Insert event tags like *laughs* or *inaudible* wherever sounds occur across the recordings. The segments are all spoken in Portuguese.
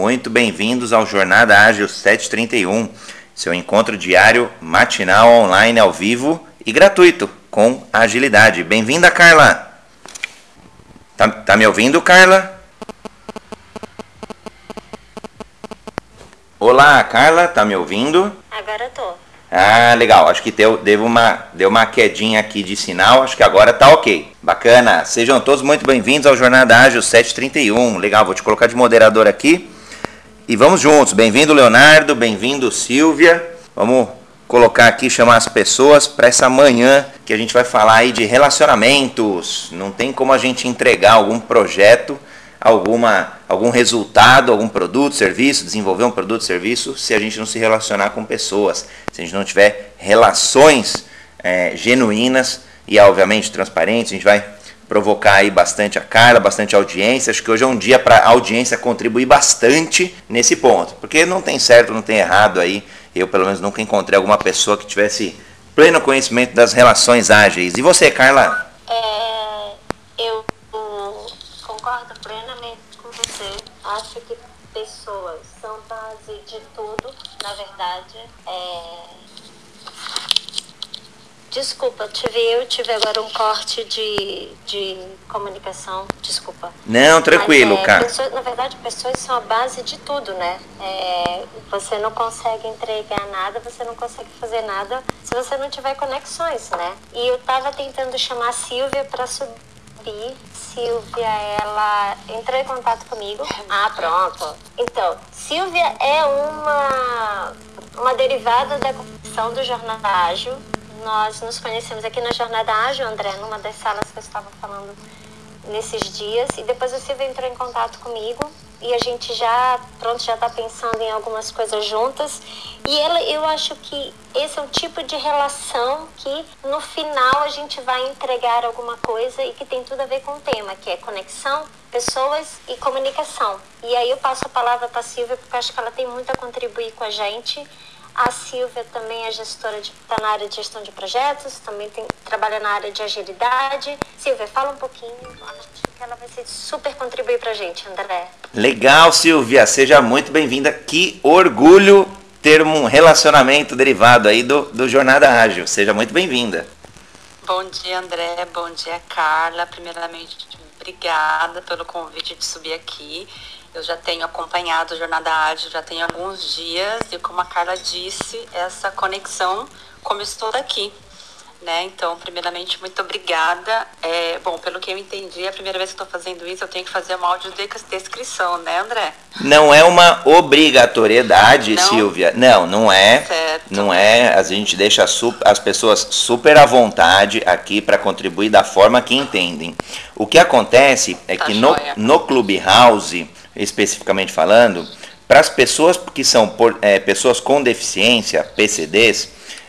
Muito bem-vindos ao Jornada Ágil 731, seu encontro diário, matinal, online, ao vivo e gratuito, com agilidade. Bem-vinda, Carla! Tá, tá me ouvindo, Carla? Olá, Carla, tá me ouvindo? Agora tô. Ah, legal. Acho que deu, deu, uma, deu uma quedinha aqui de sinal. Acho que agora tá ok. Bacana. Sejam todos muito bem-vindos ao Jornada Ágil 731. Legal, vou te colocar de moderador aqui. E vamos juntos. Bem-vindo, Leonardo. Bem-vindo, Silvia. Vamos colocar aqui, chamar as pessoas para essa manhã que a gente vai falar aí de relacionamentos. Não tem como a gente entregar algum projeto, alguma, algum resultado, algum produto, serviço, desenvolver um produto, serviço, se a gente não se relacionar com pessoas, se a gente não tiver relações é, genuínas e, obviamente, transparentes. A gente vai provocar aí bastante a Carla, bastante audiência. Acho que hoje é um dia para a audiência contribuir bastante nesse ponto, porque não tem certo, não tem errado aí. Eu, pelo menos, nunca encontrei alguma pessoa que tivesse pleno conhecimento das relações ágeis. E você, Carla? É, eu concordo plenamente com você. Acho que pessoas são base de tudo, na verdade. É, Desculpa, tive eu tive agora um corte de, de comunicação. Desculpa. Não, tranquilo, Mas, é, cara. pessoas- na verdade, pessoas são a base de tudo, né? É, você não consegue entregar nada, você não consegue fazer nada se você não tiver conexões, né? E eu tava tentando chamar a Silvia para subir. Silvia, ela entrou em contato comigo. Ah, pronto. Então, Silvia é uma, uma derivada da conexão do Jornada Ágil. Nós nos conhecemos aqui na Jornada Ágil, André, numa das salas que eu estava falando nesses dias. E depois Silvia entrou em contato comigo e a gente já, pronto, já está pensando em algumas coisas juntas. E ela, eu acho que esse é um tipo de relação que no final a gente vai entregar alguma coisa e que tem tudo a ver com o tema, que é conexão, pessoas e comunicação. E aí eu passo a palavra para a Silvia porque eu acho que ela tem muito a contribuir com a gente. A Silvia também é gestora, está na área de gestão de projetos, também tem, trabalha na área de agilidade. Silvia, fala um pouquinho, acho que ela vai ser super contribuir para a gente, André. Legal, Silvia. Seja muito bem-vinda. Que orgulho ter um relacionamento derivado aí do, do Jornada Ágil. Seja muito bem-vinda. Bom dia, André. Bom dia, Carla. Primeiramente, obrigada pelo convite de subir aqui. Eu já tenho acompanhado a Jornada Ágil já tem alguns dias e como a Carla disse, essa conexão começou daqui. Né? Então, primeiramente, muito obrigada. É, bom, pelo que eu entendi, é a primeira vez que estou fazendo isso, eu tenho que fazer uma audiodescrição, né, André? Não é uma obrigatoriedade, Não? Silvia. Não, não é. Certo. Não é. A gente deixa as pessoas super à vontade aqui para contribuir da forma que entendem. O que acontece é Tá que no, no Clubhouse, especificamente falando, para as pessoas que são por- é, pessoas com deficiência, PCDs,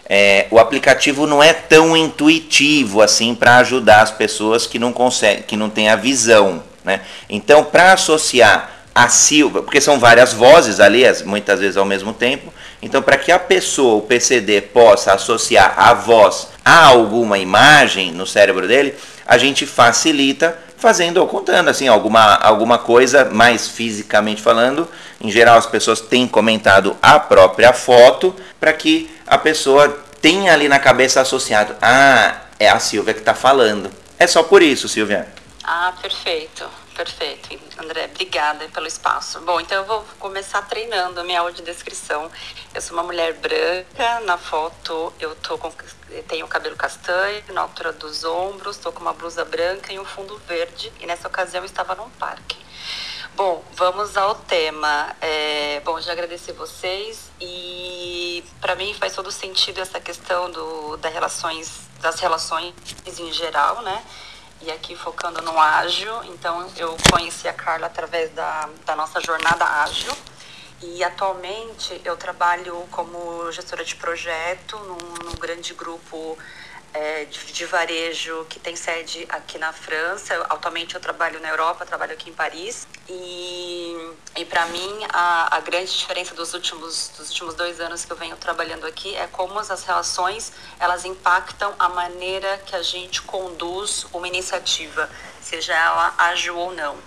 é, o aplicativo não é tão intuitivo assim para ajudar as pessoas que não conseguem, que não têm a visão, né? Então, para associar a Silva, porque são várias vozes ali, as- muitas vezes ao mesmo tempo, então para que a pessoa, o PCD, possa associar a voz a alguma imagem no cérebro dele, a gente facilita fazendo ou contando assim alguma, alguma coisa mais fisicamente falando. Em geral as pessoas têm comentado a própria foto para que a pessoa tenha ali na cabeça associado, ah, é a Silvia que está falando. É só por isso, Silvia. Ah, perfeito, perfeito. André, obrigada pelo espaço. Bom, então eu vou começar treinando a minha audiodescrição. Eu sou uma mulher branca, na foto eu tô com, tenho cabelo castanho, na altura dos ombros, estou com uma blusa branca e um fundo verde, e nessa ocasião eu estava num parque. Bom, vamos ao tema. É, bom, já agradeci vocês e para mim faz todo sentido essa questão do, das relações, das relações em geral, né? E aqui focando no ágil, então eu conheci a Carla através da, da nossa jornada ágil. E atualmente eu trabalho como gestora de projeto num, num grande grupo é, de, de varejo que tem sede aqui na França. Eu, atualmente eu trabalho na Europa, trabalho aqui em Paris. E, e para mim a, a grande diferença dos últimos, dos últimos dois anos que eu venho trabalhando aqui é como as relações elas impactam a maneira que a gente conduz uma iniciativa, seja ela ágil ou não.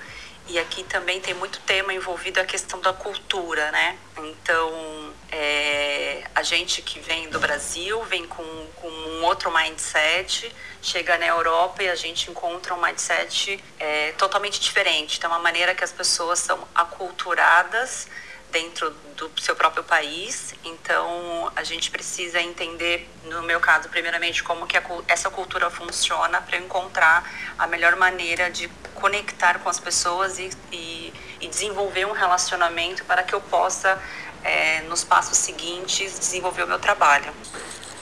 E aqui também tem muito tema envolvido a questão da cultura, né? Então, é, a gente que vem do Brasil vem com, com, um outro mindset, chega na Europa e a gente encontra um mindset é, totalmente diferente. Então, uma maneira que as pessoas são aculturadas dentro do seu próprio país. Então, a gente precisa entender, no meu caso, primeiramente, como que a, essa cultura funciona para encontrar a melhor maneira de conectar com as pessoas e, e, e desenvolver um relacionamento para que eu possa, é, nos passos seguintes, desenvolver o meu trabalho.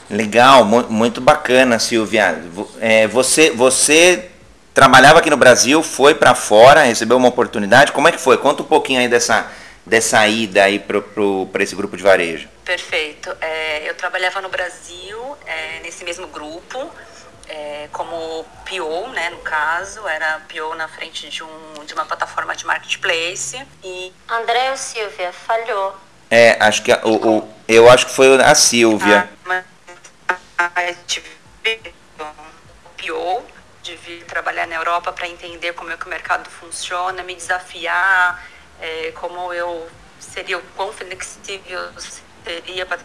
Legal, muito bacana, Silvia. É, você, você trabalhava aqui no Brasil, foi para fora, recebeu uma oportunidade. Como é que foi? Conta um pouquinho aí dessa dessa ida aí para esse grupo de varejo? Perfeito. É, eu trabalhava no Brasil, é, nesse mesmo grupo, é, como PO, né, no caso, era PO na frente de, um, de uma plataforma de marketplace. E... André ou Silvia, falhou. É, acho que a, o, o, eu acho que foi a Silvia. Ah, mas, PO, de vir trabalhar na Europa para entender como é que o mercado funciona, me desafiar é, como eu seria o quão flexível seria para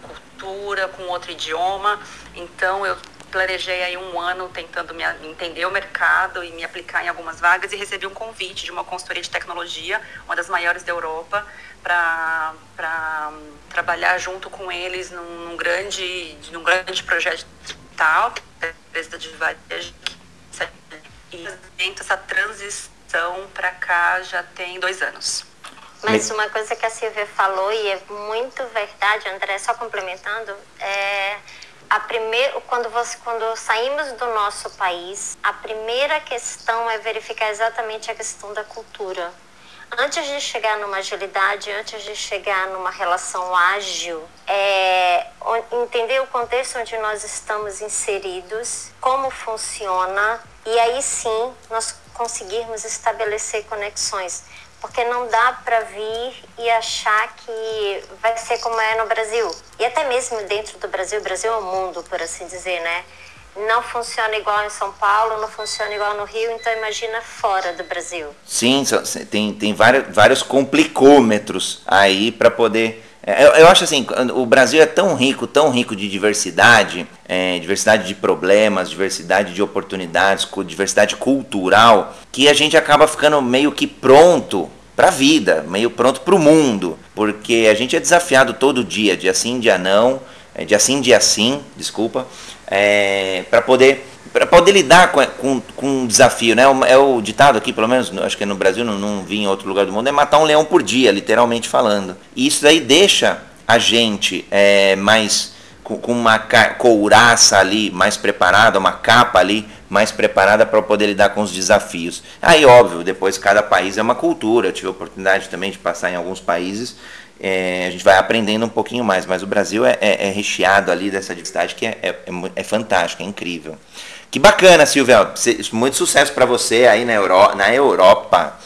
cultura com outro idioma. Então eu planejei aí um ano tentando me entender o mercado e me aplicar em algumas vagas e recebi um convite de uma consultoria de tecnologia, uma das maiores da Europa, para trabalhar junto com eles num, num, grande, num grande projeto digital, que é a empresa de varejo, e essa transição então, para cá já tem dois anos. Mas uma coisa que a Silvia falou, e é muito verdade, André, só complementando, é a primeira, quando, você, quando saímos do nosso país, a primeira questão é verificar exatamente a questão da cultura. Antes de chegar numa agilidade, antes de chegar numa relação ágil, é entender o contexto onde nós estamos inseridos, como funciona, e aí sim nós conseguirmos estabelecer conexões, porque não dá para vir e achar que vai ser como é no Brasil. E até mesmo dentro do Brasil, o Brasil é o mundo, por assim dizer, né? Não funciona igual em São Paulo, não funciona igual no Rio, então imagina fora do Brasil. Sim, tem, tem vários, vários complicômetros aí para poder eu, eu, acho assim, o Brasil é tão rico, tão rico de diversidade, é, diversidade de problemas, diversidade de oportunidades, diversidade cultural, que a gente acaba ficando meio que pronto para a vida, meio pronto para o mundo, porque a gente é desafiado todo dia, dia sim, dia não, é, dia sim, dia sim, desculpa, é, para poder para poder lidar com, com, com um desafio, né? É o ditado aqui, pelo menos, acho que no Brasil, não, não vi em outro lugar do mundo, é matar um leão por dia, literalmente falando. E isso daí deixa a gente é, mais com, com uma couraça ali mais preparada, uma capa ali mais preparada para poder lidar com os desafios. Aí, óbvio, depois cada país é uma cultura. Eu tive a oportunidade também de passar em alguns países é, a gente vai aprendendo um pouquinho mais, mas o Brasil é, é, é recheado ali dessa diversidade que é, é, é, fantástico, é incrível. Que bacana, Silvia. Muito sucesso para você aí na, Euro, na Europa.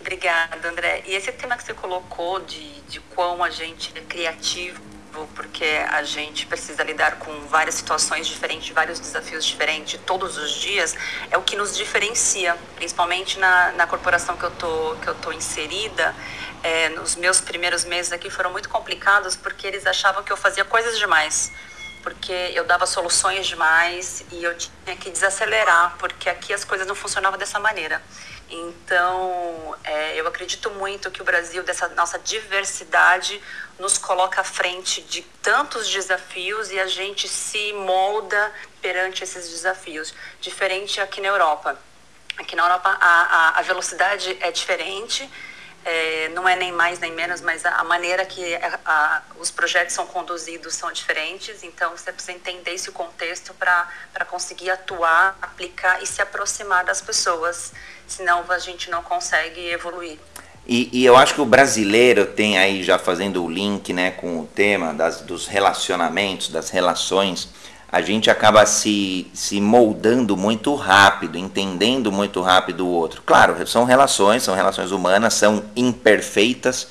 Obrigada, André. E esse tema que você colocou de, de quão a gente é criativo, porque a gente precisa lidar com várias situações diferentes, vários desafios diferentes todos os dias, é o que nos diferencia, principalmente na, na corporação que eu tô, que eu tô inserida. É, nos meus primeiros meses aqui foram muito complicados porque eles achavam que eu fazia coisas demais porque eu dava soluções demais e eu tinha que desacelerar, porque aqui as coisas não funcionavam dessa maneira. Então, é, eu acredito muito que o Brasil, dessa nossa diversidade, nos coloca à frente de tantos desafios e a gente se molda perante esses desafios. Diferente aqui na Europa. Aqui na Europa, a, a, a velocidade é diferente é, não é nem mais nem menos, mas a, a maneira que a, a, os projetos são conduzidos são diferentes, então você precisa entender esse contexto para conseguir atuar, aplicar e se aproximar das pessoas, senão a gente não consegue evoluir. E, e, eu acho que o brasileiro tem aí, já fazendo o link né, com o tema das, dos relacionamentos, das relações, a gente acaba se, se moldando muito rápido, entendendo muito rápido o outro. Claro, são relações, são relações humanas, são imperfeitas,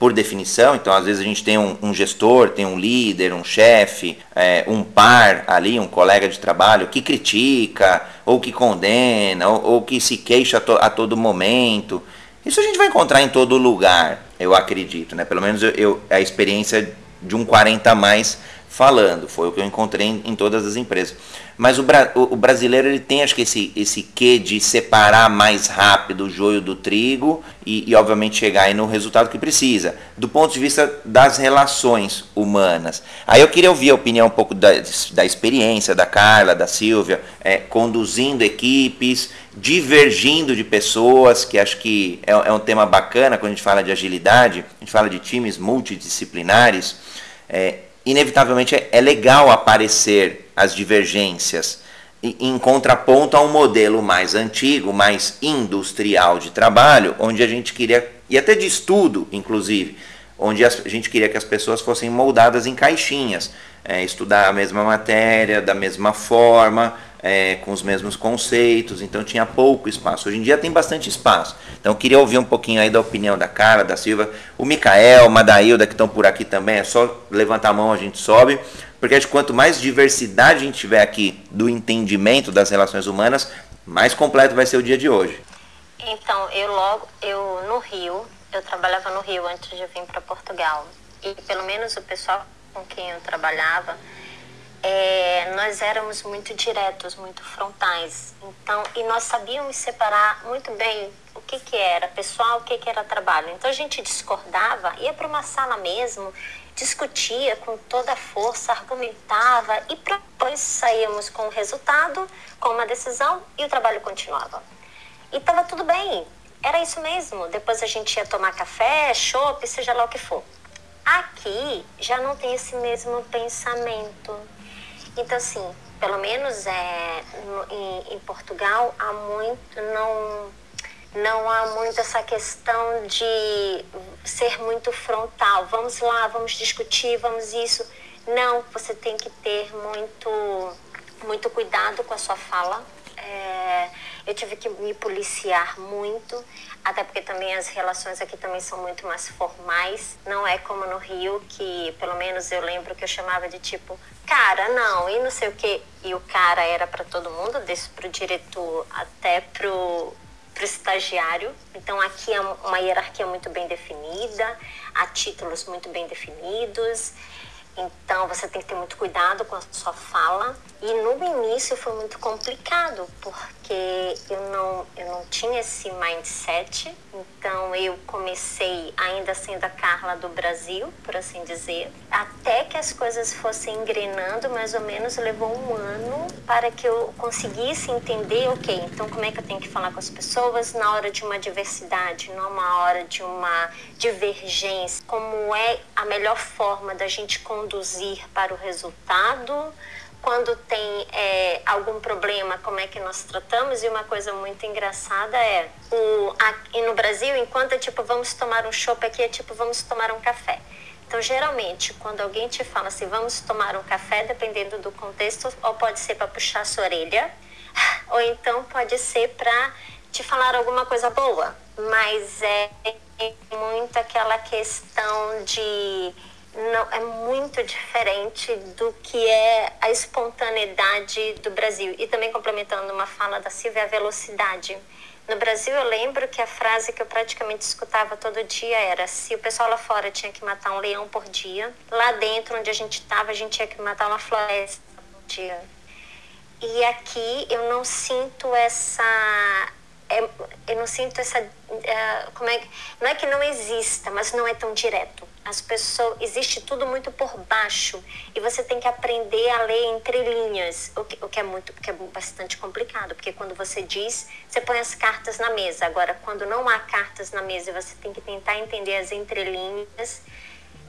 por definição. Então, às vezes a gente tem um, um gestor, tem um líder, um chefe, é, um par ali, um colega de trabalho que critica, ou que condena, ou, ou que se queixa a, to, a, todo momento. Isso a gente vai encontrar em todo lugar, eu acredito, né? Pelo menos eu, eu a experiência de um 40 a mais falando, foi o que eu encontrei em, em todas as empresas. Mas o, o, o, brasileiro ele tem acho que esse, esse quê de separar mais rápido o joio do trigo e, e obviamente chegar aí no resultado que precisa, do ponto de vista das relações humanas. Aí eu queria ouvir a opinião um pouco da, da experiência da Carla, da Silvia, é, conduzindo equipes, divergindo de pessoas, que acho que é, é um tema bacana quando a gente fala de agilidade, a gente fala de times multidisciplinares. É, inevitavelmente é, é legal aparecer as divergências em contraponto a um modelo mais antigo, mais industrial de trabalho, onde a gente queria, e até de estudo, inclusive, onde a gente queria que as pessoas fossem moldadas em caixinhas, é, estudar a mesma matéria, da mesma forma, é, com os mesmos conceitos, então tinha pouco espaço. Hoje em dia tem bastante espaço. Então queria ouvir um pouquinho aí da opinião da Carla, da Silva, o Micael, o Madailda, que estão por aqui também, é só levantar a mão, a gente sobe, porque que quanto mais diversidade a gente tiver aqui do entendimento das relações humanas, mais completo vai ser o dia de hoje. Então, eu logo, eu no Rio, eu trabalhava no Rio antes de vir para Portugal, e pelo menos o pessoal com quem eu trabalhava, é, nós éramos muito diretos, muito frontais. Então, e nós sabíamos separar muito bem o que, que era pessoal, o que, que era trabalho. Então a gente discordava, ia para uma sala mesmo, discutia com toda a força, argumentava e depois saíamos com o resultado, com uma decisão e o trabalho continuava. E estava tudo bem, era isso mesmo. Depois a gente ia tomar café, chopp, seja lá o que for. Aqui já não tem esse mesmo pensamento então, assim, pelo menos é, no, em, em, Portugal há muito, não, não há muito essa questão de ser muito frontal. Vamos lá, vamos discutir, vamos isso. Não, você tem que ter muito, muito cuidado com a sua fala. É, eu tive que me policiar muito, até porque também as relações aqui também são muito mais formais. Não é como no Rio, que pelo menos eu lembro que eu chamava de tipo, cara, não, e não sei o que. E o cara era para todo mundo, desde pro diretor até pro, pro estagiário. Então aqui é uma hierarquia muito bem definida, há títulos muito bem definidos. Então você tem que ter muito cuidado com a sua fala. E no início foi muito complicado, porque eu não, eu não tinha esse mindset. Então eu comecei ainda sendo a Carla do Brasil, por assim dizer, até que as coisas fossem engrenando, mais ou menos levou um ano para que eu conseguisse entender, ok, então como é que eu tenho que falar com as pessoas na hora de uma diversidade, numa hora de uma divergência, como é a melhor forma da gente conduzir para o resultado quando tem é, algum problema, como é que nós tratamos. E uma coisa muito engraçada é, o, aqui no Brasil, enquanto é tipo, vamos tomar um chopp aqui, é tipo, vamos tomar um café. Então, geralmente, quando alguém te fala assim, vamos tomar um café, dependendo do contexto, ou pode ser para puxar sua orelha, *laughs* ou então pode ser para te falar alguma coisa boa. Mas é muito aquela questão de não, é muito diferente do que é a espontaneidade do Brasil. E também complementando uma fala da Silvia, a velocidade. No Brasil, eu lembro que a frase que eu praticamente escutava todo dia era: se o pessoal lá fora tinha que matar um leão por dia, lá dentro onde a gente estava, a gente tinha que matar uma floresta por dia. E aqui eu não sinto essa é, eu não sinto essa. É, como é, não é que não exista, mas não é tão direto. As pessoas. Existe tudo muito por baixo. E você tem que aprender a ler entre linhas. O que, o que é muito. que é bastante complicado. Porque quando você diz, você põe as cartas na mesa. Agora, quando não há cartas na mesa e você tem que tentar entender as entrelinhas,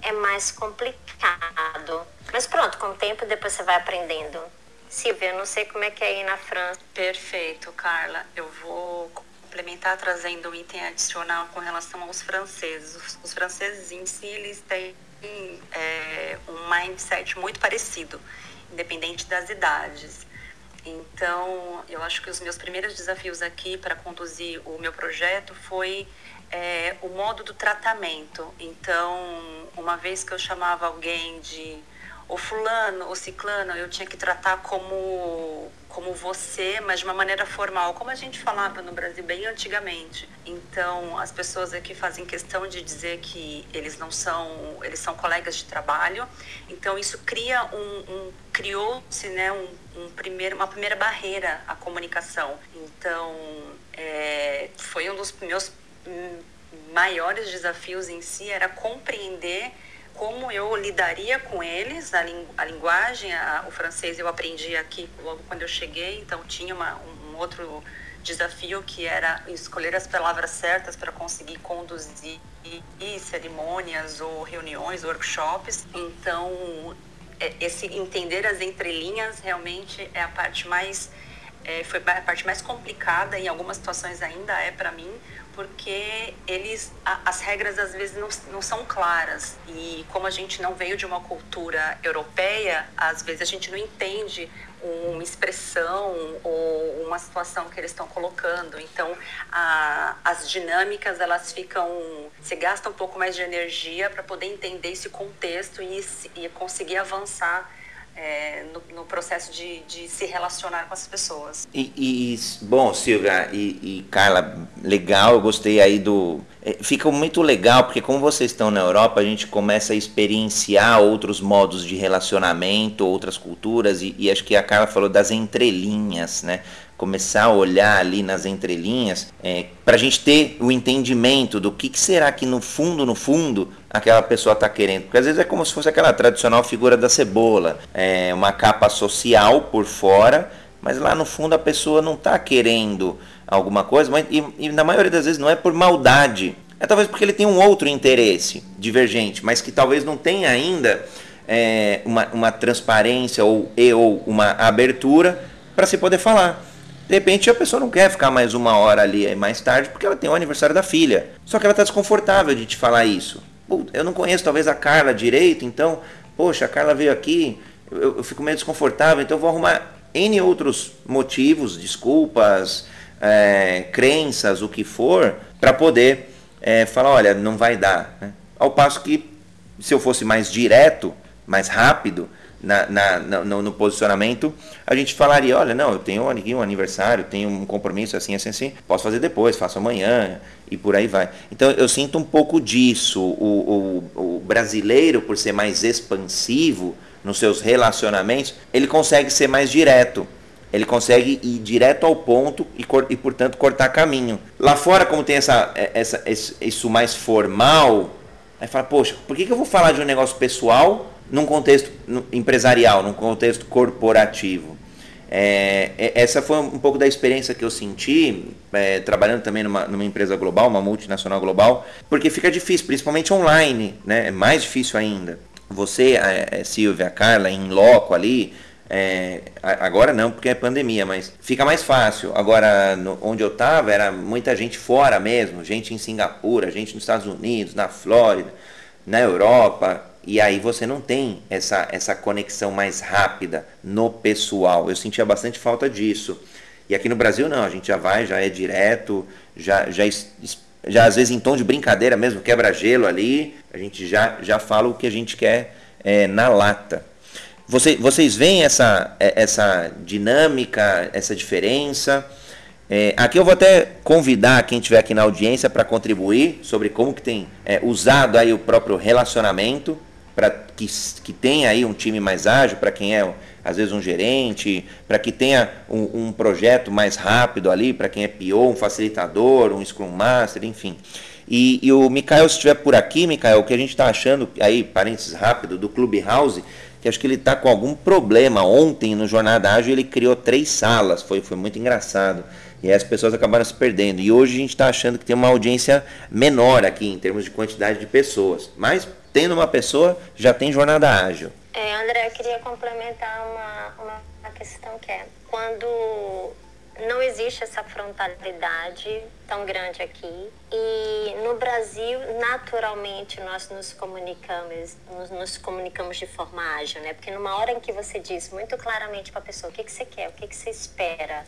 é mais complicado. Mas pronto, com o tempo depois você vai aprendendo. Silvia, eu não sei como é que é aí na França. Perfeito, Carla. Eu vou complementar trazendo um item adicional com relação aos franceses. Os, os franceses em si, eles têm é, um mindset muito parecido, independente das idades. Então, eu acho que os meus primeiros desafios aqui para conduzir o meu projeto foi é o modo do tratamento. Então, uma vez que eu chamava alguém de o fulano, o ciclano, eu tinha que tratar como como você, mas de uma maneira formal, como a gente falava no Brasil bem antigamente. Então, as pessoas aqui fazem questão de dizer que eles não são, eles são colegas de trabalho. Então, isso cria um, um criou-se, né, um, um, primeiro, uma primeira barreira à comunicação. Então, é, foi um dos meus maiores desafios em si era compreender como eu lidaria com eles, a, a linguagem, a, o francês eu aprendi aqui logo quando eu cheguei, então tinha uma, um, um outro desafio que era escolher as palavras certas para conseguir conduzir cerimônias ou reuniões, workshops. Então, é, esse entender as entrelinhas realmente é a parte mais é, foi a parte mais complicada em algumas situações ainda é para mim porque eles a, as regras às vezes não, não são claras. E como a gente não veio de uma cultura europeia às vezes a gente não entende uma expressão ou uma situação que eles estão colocando. Então a, as dinâmicas elas ficam se gasta um pouco mais de energia para poder entender esse contexto e, e conseguir avançar é, no, no, processo de, de, se relacionar com as pessoas. E, e bom, Silvia e, e, Carla, legal, eu gostei aí do. É, fica muito legal, porque como vocês estão na Europa, a gente começa a experienciar outros modos de relacionamento, outras culturas, e, e acho que a Carla falou das entrelinhas, né? Começar a olhar ali nas entrelinhas, é, para a gente ter o entendimento do que, que, será que no fundo, no fundo, aquela pessoa está querendo. Porque às vezes é como se fosse aquela tradicional figura da cebola, é, uma capa social por fora, mas lá no fundo a pessoa não está querendo alguma coisa, mas, e, e na maioria das vezes não é por maldade, é talvez porque ele tem um outro interesse divergente, mas que talvez não tenha ainda é, uma, uma transparência ou, e, ou uma abertura para se poder falar. De repente a pessoa não quer ficar mais uma hora ali mais tarde porque ela tem o aniversário da filha. Só que ela está desconfortável de te falar isso. Eu não conheço talvez a Carla direito, então, poxa, a Carla veio aqui, eu, eu fico meio desconfortável, então vou arrumar N outros motivos, desculpas, é, crenças, o que for, para poder é, falar, olha, não vai dar. Né? Ao passo que se eu fosse mais direto, mais rápido, na, na, no, no, posicionamento, a gente falaria, olha, não, eu tenho aqui um aniversário, tenho um compromisso assim, assim, assim, posso fazer depois, faço amanhã e por aí vai. Então eu sinto um pouco disso. O, o, o brasileiro, por ser mais expansivo nos seus relacionamentos, ele consegue ser mais direto. Ele consegue ir direto ao ponto e, e portanto, cortar caminho. Lá fora, como tem essa, é, essa, isso mais formal, aí fala, poxa, por que, que eu vou falar de um negócio pessoal num contexto empresarial, num contexto corporativo. É, é, essa foi um pouco da experiência que eu senti, é, trabalhando também numa, numa, empresa global, uma multinacional global, porque fica difícil, principalmente online, né? é mais difícil ainda. Você, a, Silvia, a Carla, em loco ali, é, agora não, porque é pandemia, mas fica mais fácil. Agora, no, onde eu estava, era muita gente fora mesmo, gente em Singapura, gente nos Estados Unidos, na Flórida, na Europa, e aí você não tem essa, essa conexão mais rápida no pessoal. Eu sentia bastante falta disso. E aqui no Brasil não, a gente já vai, já é direto, já, já, já às vezes em tom de brincadeira mesmo, quebra gelo ali, a gente já, já fala o que a gente quer é, na lata. Você, vocês veem essa, é, essa dinâmica, essa diferença? É, aqui eu vou até convidar quem estiver aqui na audiência para contribuir sobre como que tem é, usado aí o próprio relacionamento para que, que tenha aí um time mais ágil, para quem é às vezes um gerente, para que tenha um, um, projeto mais rápido ali, para quem é PO, um facilitador, um Scrum Master, enfim. E, e o Mikael, se estiver por aqui, Mikael, o que a gente está achando, aí, parênteses rápido, do Clubhouse, que acho que ele está com algum problema. Ontem, no Jornada Ágil, ele criou três salas, foi, foi muito engraçado. E aí as pessoas acabaram se perdendo. E hoje a gente está achando que tem uma audiência menor aqui, em termos de quantidade de pessoas. Mas tendo uma pessoa, já tem jornada ágil. É, André, eu queria complementar uma, uma, uma questão que é, quando não existe essa frontalidade tão grande aqui e no Brasil naturalmente nós nos comunicamos nos, nos, comunicamos de forma ágil né porque numa hora em que você diz muito claramente para a pessoa o que que você quer o que que você espera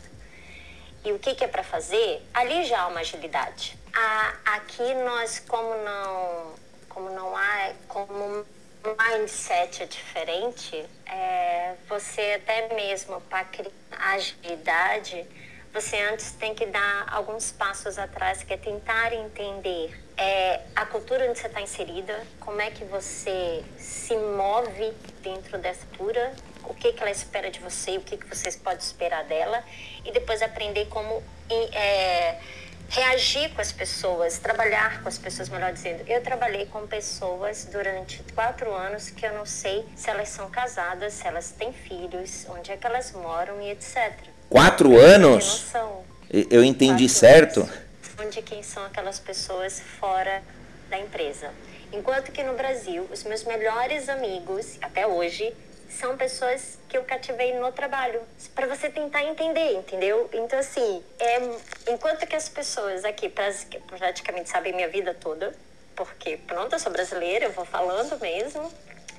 e o que que é para fazer ali já há uma agilidade a, aqui nós, como não, como não há, como o mindset é diferente, é, você até mesmo para criar agilidade, você antes tem que dar alguns passos atrás, que é tentar entender é, a cultura onde você está inserida, como é que você se move dentro dessa cultura, o que, que ela espera de você, o que, que vocês podem esperar dela, e depois aprender como é, reagir com as pessoas, trabalhar com as pessoas, melhor dizendo. Eu trabalhei com pessoas durante quatro anos que eu não sei se elas são casadas, se elas têm filhos, onde é que elas moram e etc. Quatro anos? Eu entendi quatro certo? Anos, onde quem são aquelas pessoas fora da empresa. Enquanto que no Brasil, os meus melhores amigos, até hoje, são pessoas que eu cativei no trabalho, para você tentar entender, entendeu? Então, assim, é, enquanto que as pessoas aqui praticamente sabem minha vida toda, porque, pronto, eu sou brasileira, eu vou falando mesmo,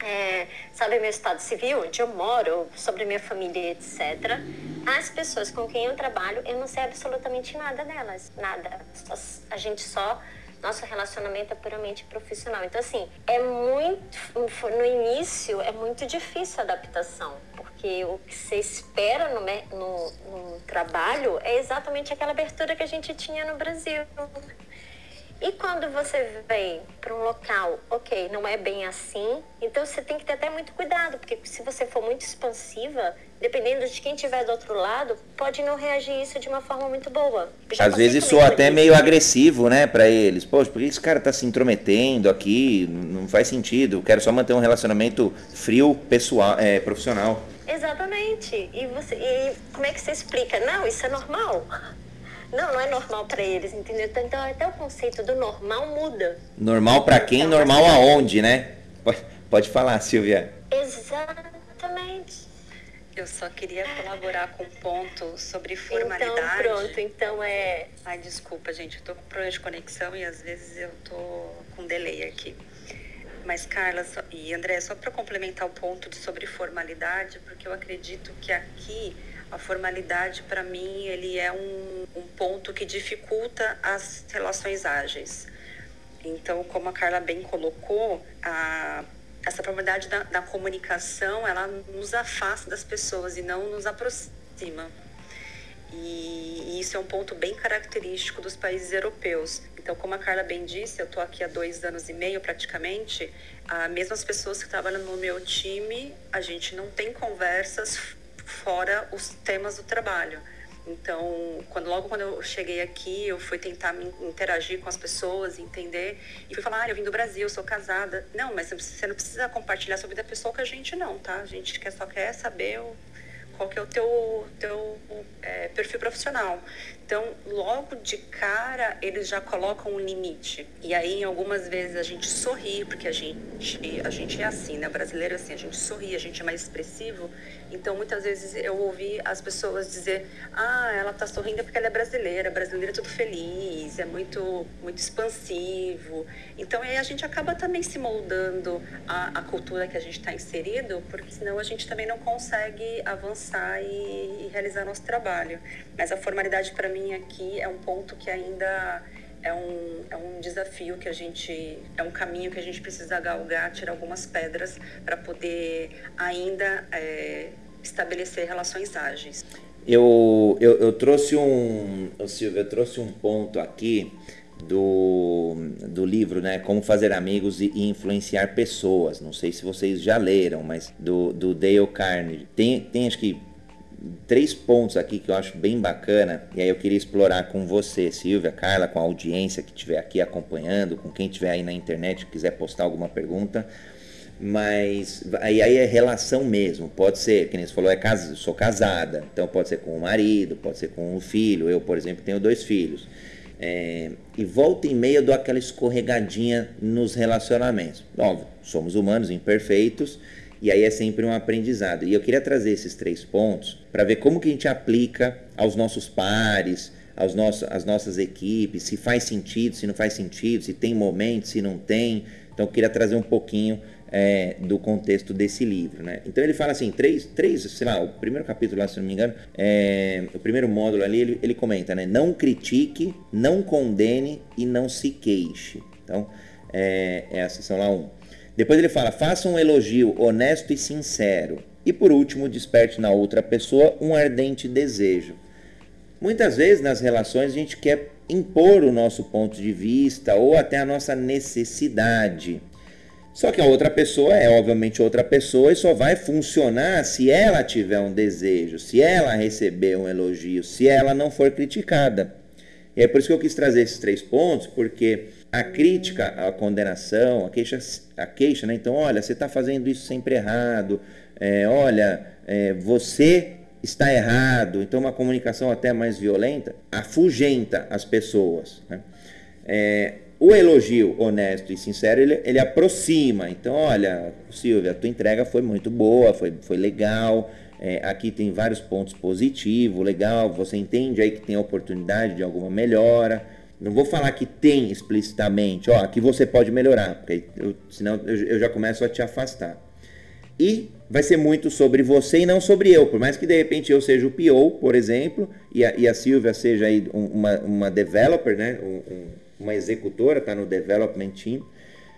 é, sabem meu estado civil, onde eu moro, sobre minha família, etc. As pessoas com quem eu trabalho, eu não sei absolutamente nada delas, nada. A gente só nosso relacionamento é puramente profissional. Então, assim, é muito. No início, é muito difícil a adaptação, porque o que você espera no, no, no trabalho é exatamente aquela abertura que a gente tinha no Brasil. E quando você vem para um local, ok, não é bem assim, então você tem que ter até muito cuidado, porque se você for muito expansiva, dependendo de quem estiver do outro lado, pode não reagir isso de uma forma muito boa. Às vezes soa até meio agressivo, né, para eles. Poxa, por que esse cara tá se intrometendo aqui? Não faz sentido. Eu quero só manter um relacionamento frio, pessoal, é, profissional. Exatamente. E, você, e como é que você explica? Não, isso é normal. Não, não é normal para eles, entendeu? Então, então até o conceito do normal muda. Normal para quem? Então, normal assim, aonde, né? Pode, pode falar, Silvia. Exatamente. Eu só queria colaborar com um ponto sobre formalidade. Então, pronto, então é. Ai, desculpa, gente, eu tô com problema de conexão e às vezes eu tô com delay aqui. Mas, Carla só, e André, só para complementar o ponto de sobre formalidade, porque eu acredito que aqui a formalidade, para mim, ele é um, um ponto que dificulta as relações ágeis. Então, como a Carla bem colocou, a, essa formalidade da, da comunicação, ela nos afasta das pessoas e não nos aproxima. E, e isso é um ponto bem característico dos países europeus. Então, como a Carla bem disse, eu estou aqui há dois anos e meio praticamente. As mesmas pessoas que trabalham no meu time, a gente não tem conversas fora os temas do trabalho. Então, quando, logo quando eu cheguei aqui, eu fui tentar me interagir com as pessoas, entender, e fui falar, ah, eu vim do Brasil, sou casada. Não, mas você não precisa compartilhar sobre a pessoa com a gente, não, tá? A gente quer, só quer saber o, qual que é o teu, teu é, perfil profissional. Então, logo de cara, eles já colocam um limite. E aí, algumas vezes, a gente sorri, porque a gente, a gente é assim, né? Brasileiro é assim, a gente sorri, a gente é mais expressivo. Então, muitas vezes eu ouvi as pessoas dizer: ah, ela tá sorrindo porque ela é brasileira, brasileira é tudo feliz, é muito, muito expansivo. Então, aí a gente acaba também se moldando a, a cultura que a gente está inserido, porque senão a gente também não consegue avançar e, e realizar nosso trabalho. Mas a formalidade, para mim aqui é um ponto que ainda é um, é um desafio que a gente, é um caminho que a gente precisa galgar, tirar algumas pedras para poder ainda é, estabelecer relações ágeis. Eu, eu, eu trouxe um, Silvio, eu trouxe um ponto aqui do, do livro, né? Como fazer amigos e, e, influenciar pessoas. Não sei se vocês já leram, mas do, do Dale Carnegie. Tem, tem acho que três pontos aqui que eu acho bem bacana, e aí eu queria explorar com você, Silvia, Carla, com a audiência que estiver aqui acompanhando, com quem estiver aí na internet quiser postar alguma pergunta. Mas aí, aí é relação mesmo, pode ser, que nem você falou, é casa, sou casada, então pode ser com o marido, pode ser com o filho. Eu, por exemplo, tenho dois filhos. É, e volta e meia eu dou aquela escorregadinha nos relacionamentos. Óbvio, somos humanos imperfeitos e aí é sempre um aprendizado. E eu queria trazer esses três pontos para ver como que a gente aplica aos nossos pares, aos às nossas equipes, se faz sentido, se não faz sentido, se tem momentos, se não tem, Então eu queria trazer um pouquinho é, do contexto desse livro. Né? Então ele fala assim, três, três, sei lá, o primeiro capítulo lá, se não me engano, é, o primeiro módulo ali, ele, ele comenta, né? Não critique, não condene e não se queixe. Então, é, é a seção lá 1. Depois ele fala, faça um elogio honesto e sincero. E por último, desperte na outra pessoa um ardente desejo. Muitas vezes nas relações a gente quer impor o nosso ponto de vista ou até a nossa necessidade. Só que a outra pessoa é obviamente outra pessoa e só vai funcionar se ela tiver um desejo, se ela receber um elogio, se ela não for criticada. E é por isso que eu quis trazer esses três pontos, porque a crítica, a condenação, a queixa, a queixa né? Então, olha, você está fazendo isso sempre errado, é, olha, é, você está errado, então uma comunicação até mais violenta afugenta as pessoas. Né? É, o elogio honesto e sincero, ele, ele aproxima. Então, olha, Silvia, a tua entrega foi muito boa, foi, foi legal. É, aqui tem vários pontos positivos, legal. Você entende aí que tem oportunidade de alguma melhora. Não vou falar que tem explicitamente, ó, aqui você pode melhorar, porque eu, senão eu, eu já começo a te afastar. E vai ser muito sobre você e não sobre eu. Por mais que de repente eu seja o PO, por exemplo, e a, e a Silvia seja aí uma, uma developer, né? Um, um, uma executora, está no development team.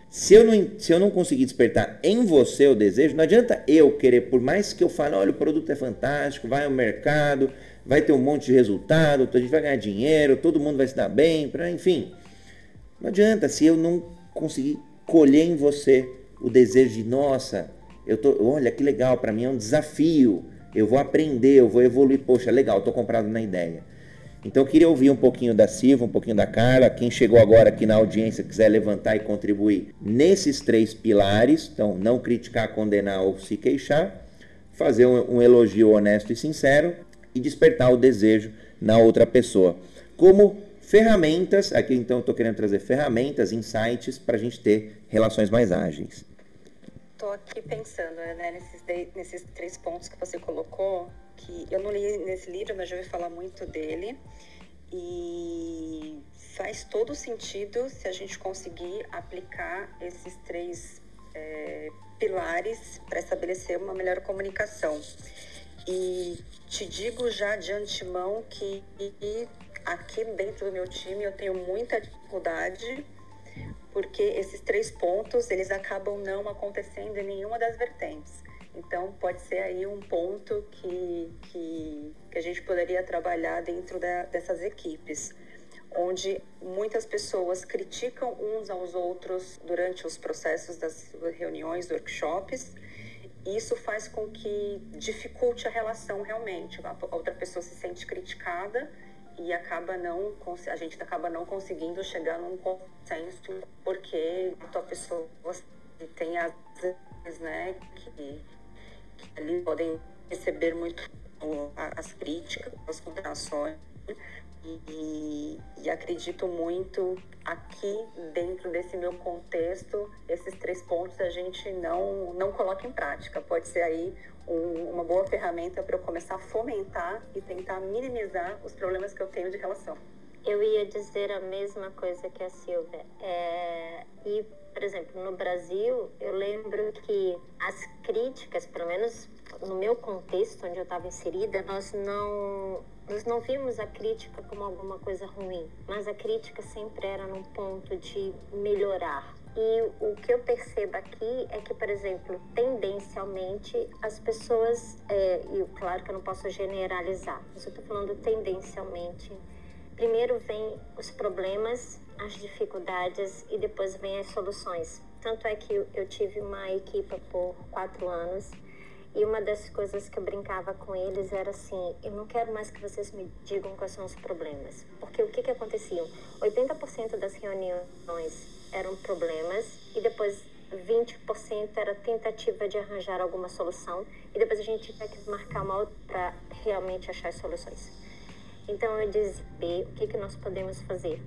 Se eu, não, se eu não conseguir despertar em você o desejo, não adianta eu querer, por mais que eu fale, olha, o produto é fantástico, vai ao mercado, vai ter um monte de resultado, a gente vai ganhar dinheiro, todo mundo vai se dar bem, pra, enfim. Não adianta se eu não conseguir colher em você o desejo de, nossa, eu tô, olha que legal, para mim é um desafio, eu vou aprender, eu vou evoluir, poxa, legal, estou comprado na ideia. Então eu queria ouvir um pouquinho da Silva, um pouquinho da Carla, quem chegou agora aqui na audiência quiser levantar e contribuir nesses três pilares, então não criticar, condenar ou se queixar, fazer um, um elogio honesto e sincero e despertar o desejo na outra pessoa. Como ferramentas, aqui então estou querendo trazer ferramentas, insights para a gente ter relações mais ágeis. Estou aqui pensando né, nesses, nesses três pontos que você colocou, que eu não li nesse livro, mas já ouvi falar muito dele. E faz todo sentido se a gente conseguir aplicar esses três é, pilares para estabelecer uma melhor comunicação. E te digo já de antemão que aqui dentro do meu time eu tenho muita dificuldade porque esses três pontos eles acabam não acontecendo em nenhuma das vertentes. Então, pode ser aí um ponto que, que, que a gente poderia trabalhar dentro da, dessas equipes, onde muitas pessoas criticam uns aos outros durante os processos das reuniões, workshops. Isso faz com que dificulte a relação realmente. A outra pessoa se sente criticada e acaba não a gente acaba não conseguindo chegar num consenso porque a pessoa tem as né que ali podem receber muito as críticas, as condenações. E, e, acredito muito aqui dentro desse meu contexto esses três pontos a gente não não coloca em prática. Pode ser aí um, uma boa ferramenta para eu começar a fomentar e tentar minimizar os problemas que eu tenho de relação. Eu ia dizer a mesma coisa que a Silvia. É, e por exemplo no Brasil eu lembro que as críticas pelo menos no meu contexto onde eu estava inserida, nós não nós não vimos a crítica como alguma coisa ruim, mas a crítica sempre era num ponto de melhorar. E o que eu percebo aqui é que, por exemplo, tendencialmente as pessoas, é, e claro que eu não posso generalizar, mas eu estou falando tendencialmente, primeiro vem os problemas, as dificuldades e depois vem as soluções. Tanto é que eu tive uma equipe por quatro anos e uma das coisas que eu brincava com eles era assim: eu não quero mais que vocês me digam quais são os problemas. Porque o que, que acontecia? 80% das reuniões eram problemas e depois 20% era tentativa de arranjar alguma solução e depois a gente tinha que marcar uma para realmente achar as soluções. Então eu dizia: o que, que nós podemos fazer?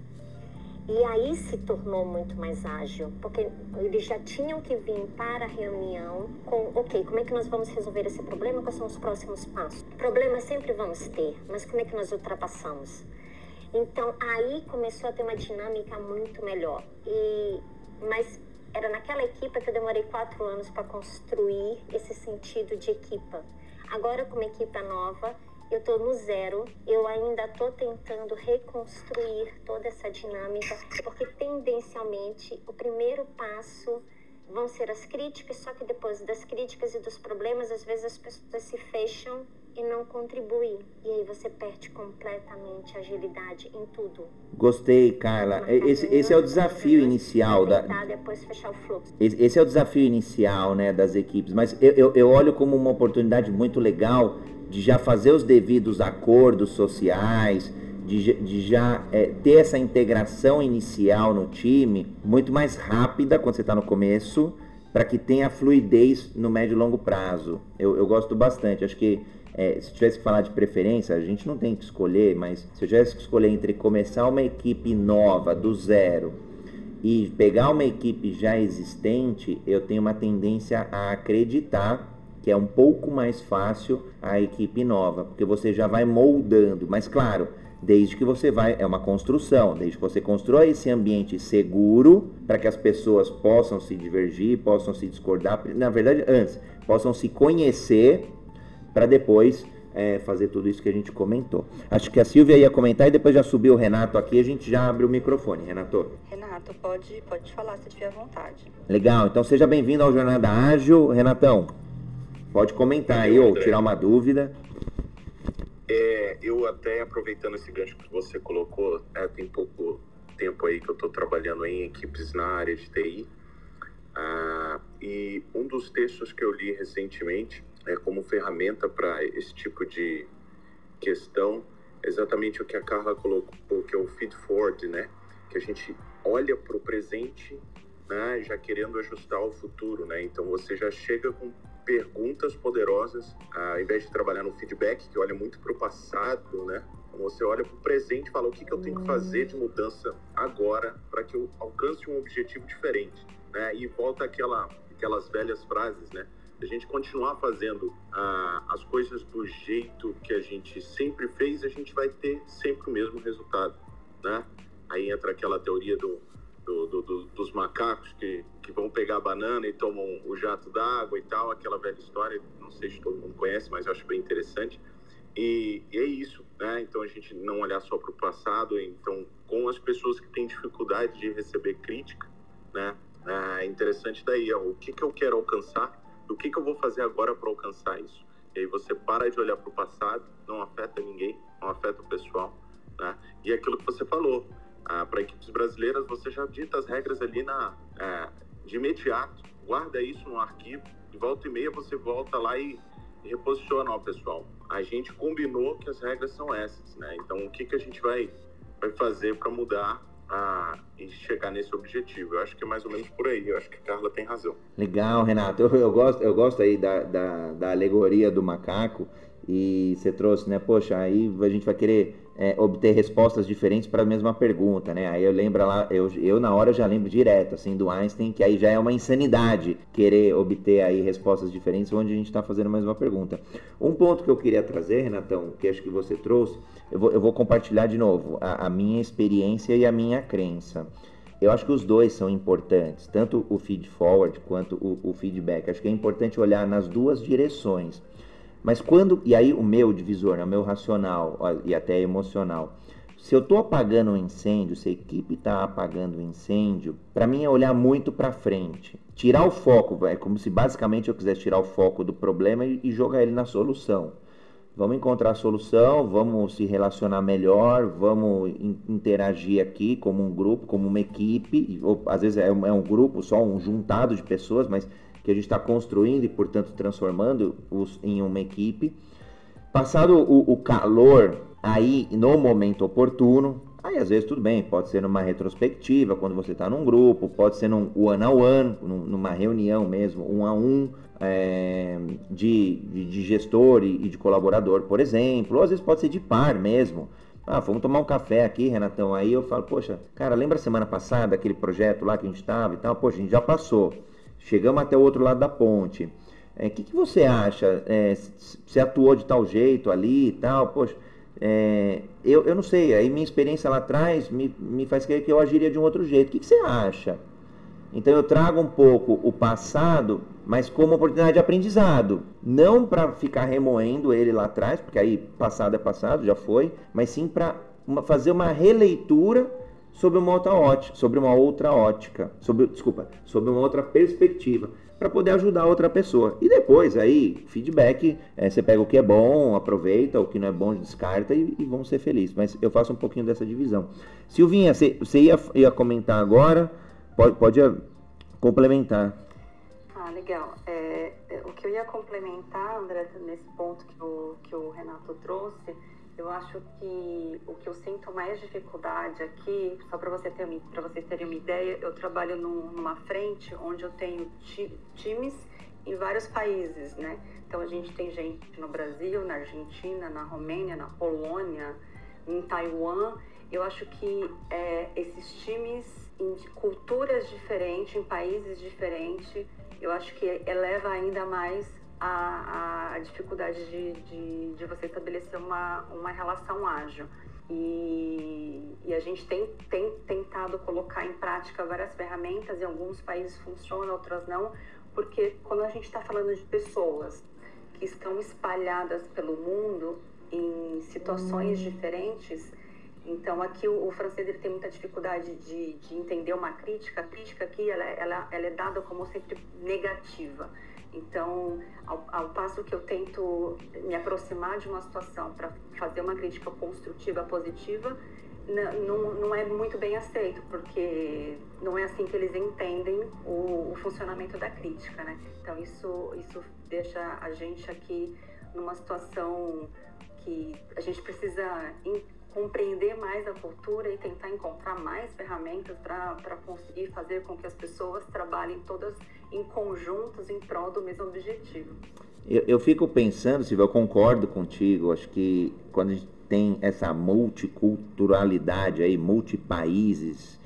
E aí se tornou muito mais ágil, porque eles já tinham que vir para a reunião com, ok, como é que nós vamos resolver esse problema? Quais são os próximos passos? Problemas sempre vamos ter, mas como é que nós ultrapassamos? Então aí começou a ter uma dinâmica muito melhor. E mas era naquela equipa que eu demorei quatro anos para construir esse sentido de equipa. Agora, com uma equipa nova, eu estou no zero, eu ainda estou tentando reconstruir toda essa dinâmica, porque tendencialmente o primeiro passo vão ser as críticas, só que depois das críticas e dos problemas, às vezes as pessoas se fecham e não contribuem. E aí você perde completamente a agilidade em tudo. Gostei, Carla. Esse, esse é o desafio inicial da. Depois fechar o fluxo. Esse é o desafio inicial, né, das equipes. Mas eu, eu, eu olho como uma oportunidade muito legal de já fazer os devidos acordos sociais, de, de já é, ter essa integração inicial no time muito mais rápida quando você está no começo, para que tenha fluidez no médio e longo prazo. Eu, eu gosto bastante. Acho que é, se tivesse que falar de preferência, a gente não tem que escolher, mas se eu tivesse que escolher entre começar uma equipe nova, do zero, e pegar uma equipe já existente, eu tenho uma tendência a acreditar que é um pouco mais fácil a equipe nova, porque você já vai moldando, mas claro, desde que você vai, é uma construção, desde que você constrói esse ambiente seguro para que as pessoas possam se divergir, possam se discordar, na verdade, antes, possam se conhecer para depois é, fazer tudo isso que a gente comentou. Acho que a Silvia ia comentar e depois já subiu o Renato aqui, a gente já abre o microfone. Renato. Renato, pode, pode falar se tiver vontade. Legal, então seja bem-vindo ao Jornada Ágil. Renatão, Pode comentar aí ou tirar uma dúvida. É, eu até aproveitando esse gancho que você colocou, é, tem pouco tempo aí que eu estou trabalhando em equipes na área de TI. Ah, e um dos textos que eu li recentemente é como ferramenta para esse tipo de questão, exatamente o que a Carla colocou, que é o feed forward, né? Que a gente olha para o presente, né, já querendo ajustar o futuro, né? Então você já chega com perguntas poderosas, ao invés de trabalhar no feedback, que olha muito para o passado, né? Você olha para o presente e fala o que, que eu tenho que fazer de mudança agora para que eu alcance um objetivo diferente, né? E volta aquela, aquelas velhas frases, né? A gente continuar fazendo ah, as coisas do jeito que a gente sempre fez, a gente vai ter sempre o mesmo resultado, né? Aí entra aquela teoria do do, do, do, dos macacos que, que vão pegar a banana e tomam o jato d'água e tal, aquela velha história, não sei se todo mundo conhece, mas eu acho bem interessante. E, e é isso, né? Então a gente não olhar só para o passado, então com as pessoas que têm dificuldade de receber crítica, né? É interessante daí, ó, o que, que eu quero alcançar, o que, que eu vou fazer agora para alcançar isso. E aí você para de olhar para o passado, não afeta ninguém, não afeta o pessoal, né? E é aquilo que você falou, ah, para equipes brasileiras, você já dita as regras ali na, é, de imediato, guarda isso no arquivo, de volta e meia você volta lá e, reposiciona o pessoal. A gente combinou que as regras são essas, né? Então, o que, que a gente vai, vai fazer para mudar a, chegar nesse objetivo. Eu acho que é mais ou menos por aí. Eu acho que a Carla tem razão. Legal, Renato. Eu, eu gosto, eu gosto aí da, da, da, alegoria do macaco e você trouxe, né? Poxa, aí a gente vai querer é, obter respostas diferentes para a mesma pergunta, né? Aí eu lembro lá, eu, eu na hora já lembro direto, assim, do Einstein, que aí já é uma insanidade querer obter aí respostas diferentes onde a gente está fazendo a mesma pergunta. Um ponto que eu queria trazer, Renatão, que acho que você trouxe, eu vou, eu vou compartilhar de novo a, a minha experiência e a minha crença. Eu acho que os dois são importantes, tanto o feed forward quanto o, o feedback. Acho que é importante olhar nas duas direções. Mas quando, e aí o meu divisor, né, o meu racional e até emocional, se eu estou apagando um incêndio, se a equipe está apagando um incêndio, para mim é olhar muito para frente. Tirar o foco, é como se basicamente eu quisesse tirar o foco do problema e, e jogar ele na solução. Vamos encontrar a solução, vamos se relacionar melhor, vamos interagir aqui como um grupo, como uma equipe, ou às vezes é é um grupo, só um juntado de pessoas, mas que a gente está construindo e, portanto, transformando os em uma equipe. Passado o, o calor, aí no momento oportuno, aí às vezes tudo bem, pode ser numa retrospectiva, quando você está num grupo, pode ser num one on one, numa reunião mesmo, um a um, é, de, de, de, gestor e, de colaborador, por exemplo, ou às vezes pode ser de par mesmo. Ah, vamos tomar um café aqui, Renatão. Aí eu falo, poxa, cara, lembra semana passada aquele projeto lá que a gente estava e tal? Poxa, a gente já passou. Chegamos até o outro lado da ponte. O é, que, que você acha? É, você atuou de tal jeito ali e tal? Poxa, é, eu, eu não sei. Aí minha experiência lá atrás me, me faz crer que eu agiria de um outro jeito. O que, que você acha? Então eu trago um pouco o passado, mas como oportunidade de aprendizado. Não para ficar remoendo ele lá atrás, porque aí passado é passado, já foi, mas sim para fazer uma releitura sobre uma outra ótica, sobre uma outra ótica, sobre, desculpa, sobre uma outra perspectiva, para poder ajudar outra pessoa. E depois aí, feedback, é, você pega o que é bom, aproveita, o que não é bom, descarta e, e vamos ser felizes. Mas eu faço um pouquinho dessa divisão. Silvinha, você, você ia, ia comentar agora? Pode, pode complementar. Ah, legal. É, é, o que eu ia complementar, André, nesse ponto que o, que o Renato trouxe, eu acho que o que eu sinto mais dificuldade aqui, só para você ter para vocês terem uma ideia, eu trabalho num, numa frente onde eu tenho ti, times em vários países, né? Então a gente tem gente no Brasil, na Argentina, na Romênia, na Polônia, em Taiwan. Eu acho que é, esses times em culturas diferentes, em países diferentes, eu acho que eleva ainda mais a, a dificuldade de, de, de, você estabelecer uma, uma relação ágil. E, e, a gente tem, tem tentado colocar em prática várias ferramentas, em alguns países funcionam, outras não, porque quando a gente está falando de pessoas que estão espalhadas pelo mundo em situações hum. diferentes, então, aqui o, o, francês ele tem muita dificuldade de, de entender uma crítica. A crítica aqui ela, ela, ela é dada como sempre negativa. Então, ao, ao, passo que eu tento me aproximar de uma situação para fazer uma crítica construtiva, positiva, não, é muito bem aceito, porque não é assim que eles entendem o, o funcionamento da crítica, né? Então, isso, isso deixa a gente aqui numa situação que a gente precisa compreender mais a cultura e tentar encontrar mais ferramentas para conseguir fazer com que as pessoas trabalhem todas em conjuntos em prol do mesmo objetivo. Eu, eu fico pensando, Silvia, eu concordo contigo, acho que quando a gente tem essa multiculturalidade aí, multipaíses,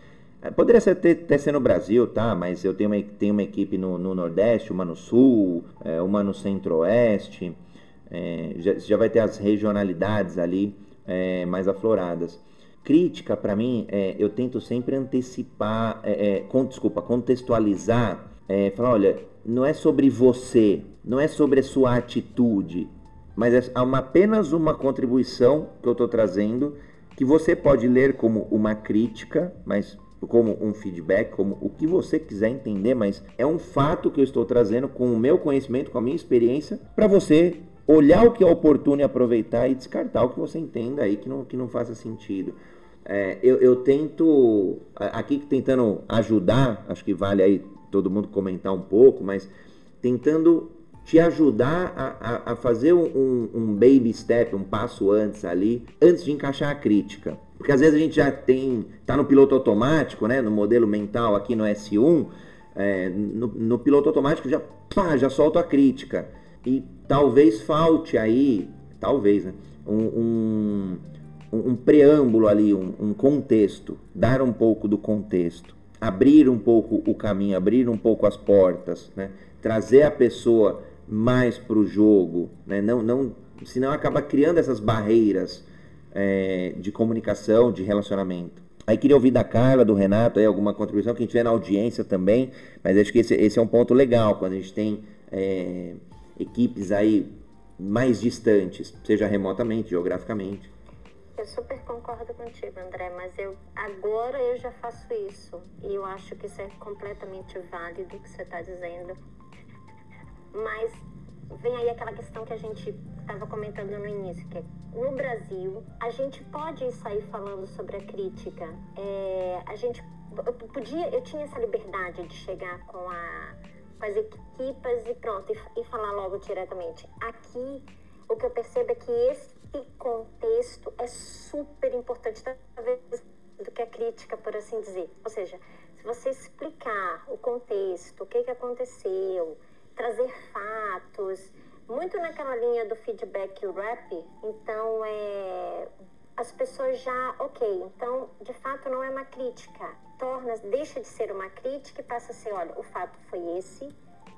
é, Poderia ser, até, ser no Brasil, tá? Mas eu tenho uma, tenho uma equipe no, no Nordeste, uma no Sul, é, uma no Centro-Oeste. É, já, já vai ter as regionalidades ali é, mais afloradas. Crítica, para mim, é, eu tento sempre antecipar, com, desculpa, contextualizar, é, falar, olha, não é sobre você, não é sobre a sua atitude, mas é uma, apenas uma contribuição que eu estou trazendo, que você pode ler como uma crítica, mas como um feedback, como o que você quiser entender, mas é um fato que eu estou trazendo com o meu conhecimento, com a minha experiência, para você olhar o que é oportuno e aproveitar e descartar o que você entenda aí que não, que não faça sentido. É, eu, eu tento, aqui tentando ajudar, acho que vale aí todo mundo comentar um pouco, mas tentando te ajudar a, a, a fazer um, um, baby step, um passo antes ali, antes de encaixar a crítica. Porque às vezes a gente já tem, tá no piloto automático, né, no modelo mental aqui no S1, é, no, no piloto automático já, pá, já solta a crítica. E talvez falte aí, talvez, né, um, um, um preâmbulo ali, um contexto, dar um pouco do contexto, abrir um pouco o caminho, abrir um pouco as portas, né, trazer a pessoa mais para o jogo, né, não, não, senão acaba criando essas barreiras é, de comunicação, de relacionamento. Aí queria ouvir da Carla, do Renato, aí, alguma contribuição, quem tiver na audiência também, mas acho que esse, esse é um ponto legal, quando a gente tem é, equipes aí mais distantes, seja remotamente, geograficamente. Eu super concordo contigo, André, mas eu agora eu já faço isso e eu acho que isso é completamente válido o que você está dizendo. Mas vem aí aquela questão que a gente estava comentando no início, que é, no Brasil a gente pode sair falando sobre a crítica. É, a gente eu podia, eu tinha essa liberdade de chegar com a com as equipas e pronto, e, e falar logo diretamente. Aqui, o que eu percebo é que esse contexto é super importante, talvez do que a crítica, por assim dizer. Ou seja, se você explicar o contexto, o que, que aconteceu, trazer fatos, muito naquela linha do feedback rap, então é, as pessoas já, ok, então de fato não é uma crítica, torna, deixa de ser uma crítica e passa a ser, olha, o fato foi esse,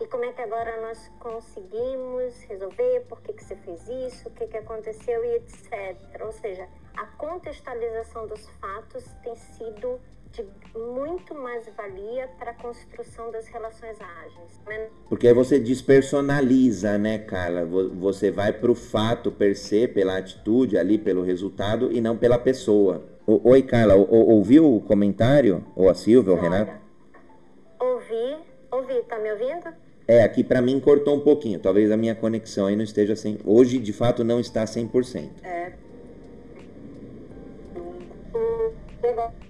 e como é que agora nós conseguimos resolver, por que, que você fez isso, o que, que aconteceu e etc. Ou seja, a contextualização dos fatos tem sido de muito mais valia para a construção das relações ágeis. Porque aí você despersonaliza, né, Carla? Você vai para o fato per se, pela atitude ali, pelo resultado e não pela pessoa. Oi, Carla, ouviu o comentário? Ou a Silvia, ou o Renato? Ouvi, ouvi, tá me ouvindo? É, aqui para mim cortou um pouquinho. Talvez a minha conexão aí não esteja assim. Hoje, de fato, não está 100%. É.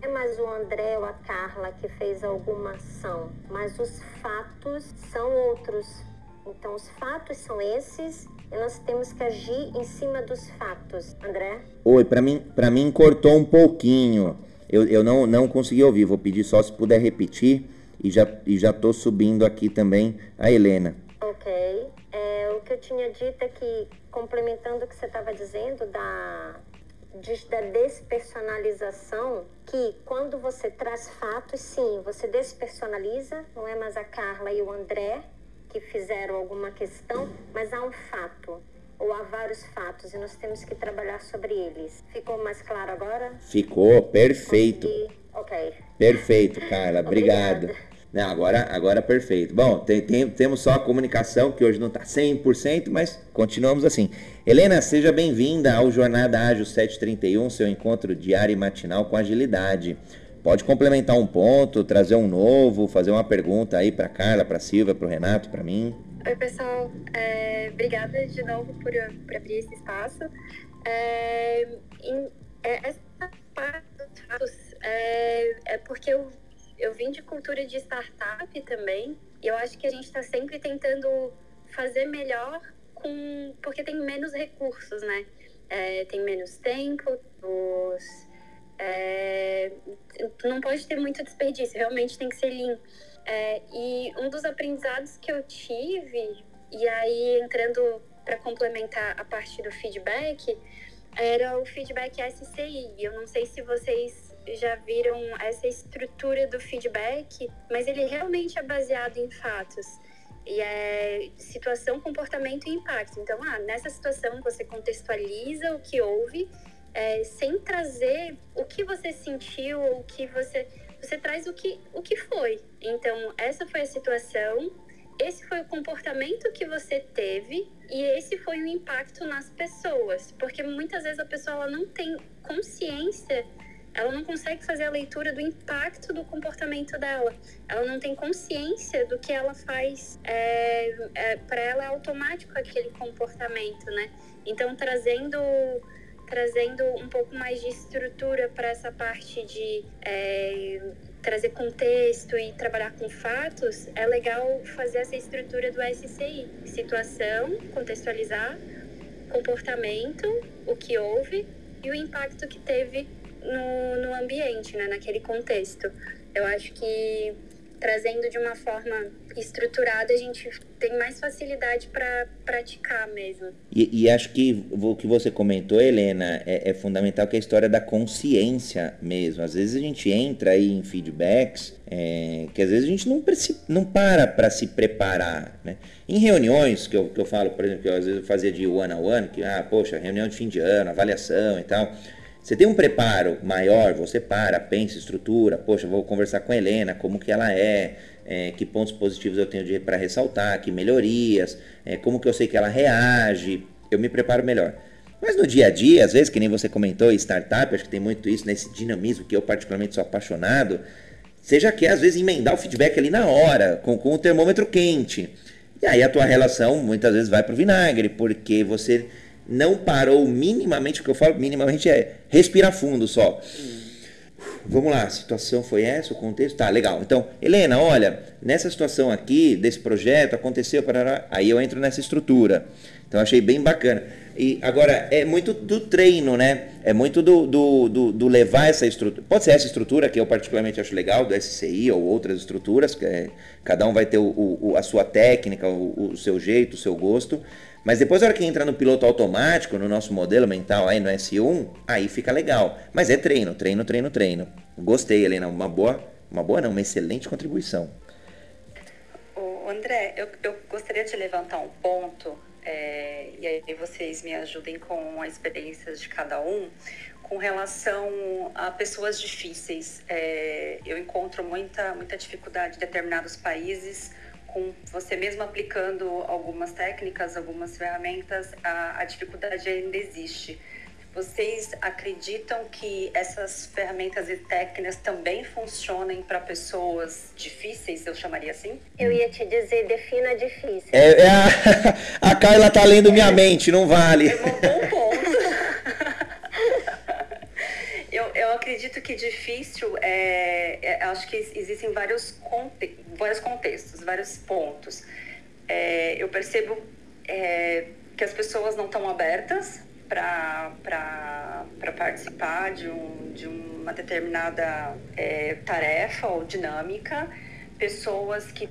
é mais o André ou a Carla que fez alguma ação, mas os fatos são outros. Então, os fatos são esses e nós temos que agir em cima dos fatos. André? Oi, para mim, para mim cortou um pouquinho. Eu, eu não, não consegui ouvir. Vou pedir só se puder repetir e já e já tô subindo aqui também a Helena. Ok. É, o que eu tinha dito é que complementando o que você estava dizendo da de, da despersonalização, que quando você traz fatos, sim, você despersonaliza, não é mais a Carla e o André que fizeram alguma questão, mas há um fato ou há vários fatos e nós temos que trabalhar sobre eles. Ficou mais claro agora? Ficou perfeito. Consegui? Ok. Perfeito, *laughs* Carla. Obrigado. Não, agora, agora perfeito. Bom, tem, tem, temos só a comunicação, que hoje não está 100%, mas continuamos assim. Helena, seja bem-vinda ao Jornada Ágil 731, seu encontro diário e matinal com agilidade. Pode complementar um ponto, trazer um novo, fazer uma pergunta aí para Carla, para Silvia, para o Renato, para mim. Oi, pessoal. É, obrigada de novo por, por abrir esse espaço. É, em, é, essa parte dos fatos é, é porque eu eu vim de cultura de startup também, e eu acho que a gente está sempre tentando fazer melhor com porque tem menos recursos, né? É, tem menos tempo, os, é, não pode ter muito desperdício, realmente tem que ser lean. É, e um dos aprendizados que eu tive, e aí entrando para complementar a parte do feedback, era o feedback SCI. Eu não sei se vocês já viram essa estrutura do feedback, mas ele realmente é baseado em fatos. E é situação, comportamento e impacto. Então, ah, nessa situação você contextualiza o que houve, é, sem trazer o que você sentiu, o que você. Você traz o que, o que foi. Então, essa foi a situação, esse foi o comportamento que você teve e esse foi o impacto nas pessoas. Porque muitas vezes a pessoa ela não tem consciência ela não consegue fazer a leitura do impacto do comportamento dela. Ela não tem consciência do que ela faz. É, é, Para ela é automático aquele comportamento, né? Então, trazendo trazendo um pouco mais de estrutura para essa parte de é, trazer contexto e trabalhar com fatos, é legal fazer essa estrutura do SCI. Situação, contextualizar, comportamento, o que houve e o impacto que teve no, no ambiente, né, naquele contexto. Eu acho que trazendo de uma forma estruturada, a gente tem mais facilidade para praticar mesmo. E, e, acho que o que você comentou, Helena, é, é, fundamental que é a história da consciência mesmo. Às vezes a gente entra aí em feedbacks é, que às vezes a gente não, não para para se preparar. Né? Em reuniões que eu, que eu falo, por exemplo, que eu, às vezes eu fazia de one on one, que, ah, poxa, reunião de fim de ano, avaliação e tal. Você tem um preparo maior, você para, pensa, estrutura, poxa, vou conversar com a Helena, como que ela é, é que pontos positivos eu tenho para ressaltar, que melhorias, é, como que eu sei que ela reage, eu me preparo melhor. Mas no dia a dia, às vezes, que nem você comentou, startup, acho que tem muito isso, nesse dinamismo que eu particularmente sou apaixonado, seja que às vezes emendar o feedback ali na hora, com, com o termômetro quente. E aí a tua relação muitas vezes vai para o vinagre, porque você não parou minimamente, o que eu falo minimamente é respirar fundo só. Vamos lá, a situação foi essa, o contexto? Tá, legal. Então, Helena, olha, nessa situação aqui, desse projeto, aconteceu, parará, aí eu entro nessa estrutura. Então, achei bem bacana. E agora, é muito do treino, né? É muito do, do, do, do levar essa estrutura. Pode ser essa estrutura, que eu particularmente acho legal, do SCI ou outras estruturas, que é, cada um vai ter o, o, a sua técnica, o, o seu jeito, o seu gosto. Mas depois, na hora que entra no piloto automático, no nosso modelo mental aí no S1, aí fica legal. Mas é treino, treino, treino, treino. Gostei, Helena. Uma boa, uma boa não, uma excelente contribuição. André, eu, eu gostaria de levantar um ponto, é, e aí vocês me ajudem com as experiências de cada um, com relação a pessoas difíceis. É, eu encontro muita, muita dificuldade em determinados países, com você mesmo aplicando algumas técnicas, algumas ferramentas, a, a dificuldade ainda existe. Vocês acreditam que essas ferramentas e técnicas também funcionem para pessoas difíceis, eu chamaria assim? Eu ia te dizer, defina difícil. É, é a, *laughs* a Carla tá lendo minha mente, não vale. É um bom ponto. *laughs* eu, acredito que difícil é, é, acho que existem vários, conte vários contextos, vários pontos. É, eu percebo é, que as pessoas não estão abertas para participar de, um, de uma determinada é, tarefa ou dinâmica, pessoas que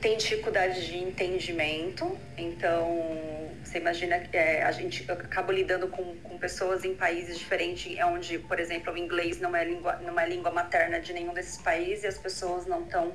têm dificuldade de entendimento, então você imagina que é, a gente acaba lidando com, com pessoas em países diferentes, onde, por exemplo, o inglês não é língua, não é língua materna de nenhum desses países e as pessoas não estão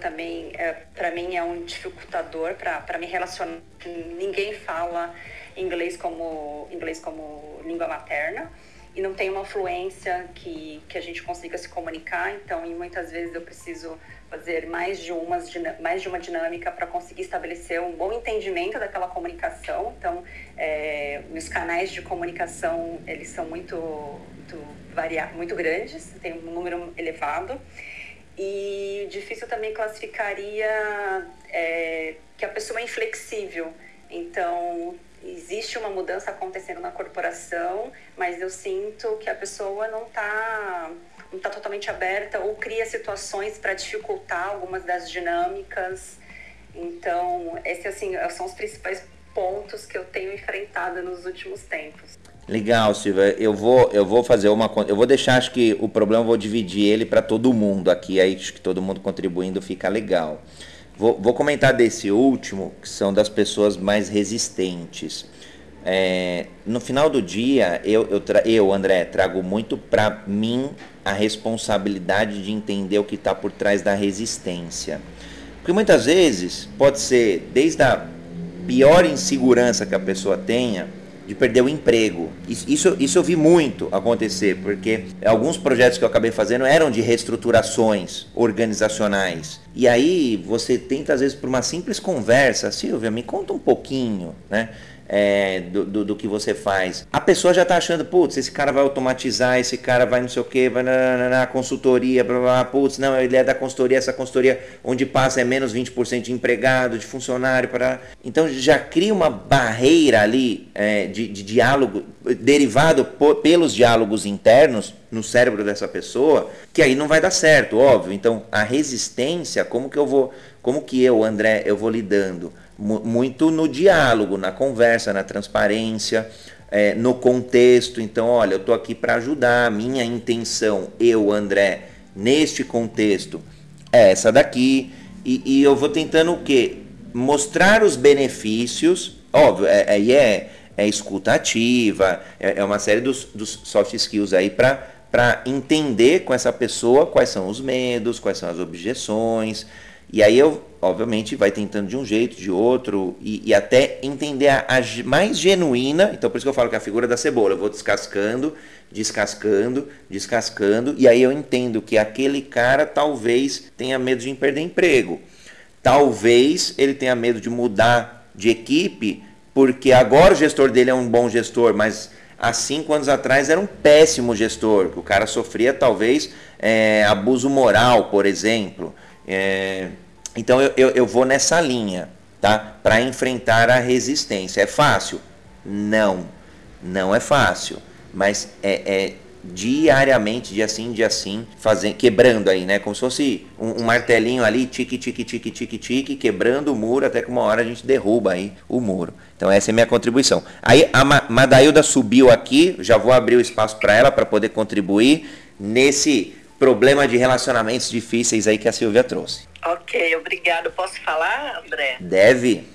também, é, para mim, é um dificultador para me relacionar. Ninguém fala inglês como, inglês como língua materna e não tem uma fluência que, que a gente consiga se comunicar, então e muitas vezes eu preciso fazer mais de, umas, mais de uma dinâmica para conseguir estabelecer um bom entendimento daquela comunicação. Então, é, os canais de comunicação, eles são muito, muito, varia muito grandes, tem um número elevado. E difícil também classificaria é, que a pessoa é inflexível. Então, existe uma mudança acontecendo na corporação, mas eu sinto que a pessoa não está não tá totalmente aberta ou cria situações para dificultar algumas das dinâmicas. Então, esses assim, são os principais pontos que eu tenho enfrentado nos últimos tempos. Legal, Silvia. Eu vou, eu vou fazer uma. Eu vou deixar, acho que o problema, eu vou dividir ele para todo mundo aqui. Aí acho que todo mundo contribuindo fica legal. Vou, vou comentar desse último, que são das pessoas mais resistentes. É, no final do dia, eu, eu, eu André, trago muito para mim a responsabilidade de entender o que está por trás da resistência. Porque muitas vezes pode ser desde a pior insegurança que a pessoa tenha, de perder o emprego. Isso, isso eu vi muito acontecer, porque alguns projetos que eu acabei fazendo eram de reestruturações organizacionais. E aí você tenta, às vezes, por uma simples conversa, Silvia, me conta um pouquinho, né? É, do, do, do, que você faz. A pessoa já está achando, putz, esse cara vai automatizar, esse cara vai não sei o que, vai na, na, consultoria, blá, blá, putz, não, ele é da consultoria, essa consultoria onde passa é menos 20% de empregado, de funcionário, para então já cria uma barreira ali é, de, de, diálogo derivado por, pelos diálogos internos no cérebro dessa pessoa, que aí não vai dar certo, óbvio. Então a resistência, como que eu vou, como que eu, André, eu vou lidando? Muito no diálogo, na conversa, na transparência, é, no contexto. Então, olha, eu estou aqui para ajudar. Minha intenção, eu, André, neste contexto, é essa daqui. E, e eu vou tentando o quê? Mostrar os benefícios. Óbvio, é, é, é, é escuta ativa, é, é uma série dos, dos soft skills aí para entender com essa pessoa quais são os medos, quais são as objeções, e aí eu, obviamente, vai tentando de um jeito, de outro, e, e até entender a, a, mais genuína. Então, por isso que eu falo que é a figura da cebola, eu vou descascando, descascando, descascando, e aí eu entendo que aquele cara talvez tenha medo de perder emprego. Talvez ele tenha medo de mudar de equipe, porque agora o gestor dele é um bom gestor, mas há cinco anos atrás era um péssimo gestor, o cara sofria talvez é, abuso moral, por exemplo. É, então eu, eu, eu, vou nessa linha, tá? Para enfrentar a resistência. É fácil? Não, não é fácil. Mas é, é diariamente, dia sim, dia sim, quebrando aí, né? Como se fosse um, um, martelinho ali, tique, tique, tique, tique, tique, quebrando o muro até que uma hora a gente derruba aí o muro. Então essa é a minha contribuição. Aí a Madailda subiu aqui, já vou abrir o espaço para ela para poder contribuir nesse problema de relacionamentos difíceis aí que a Silvia trouxe. Ok, obrigado. Posso falar, André? Deve.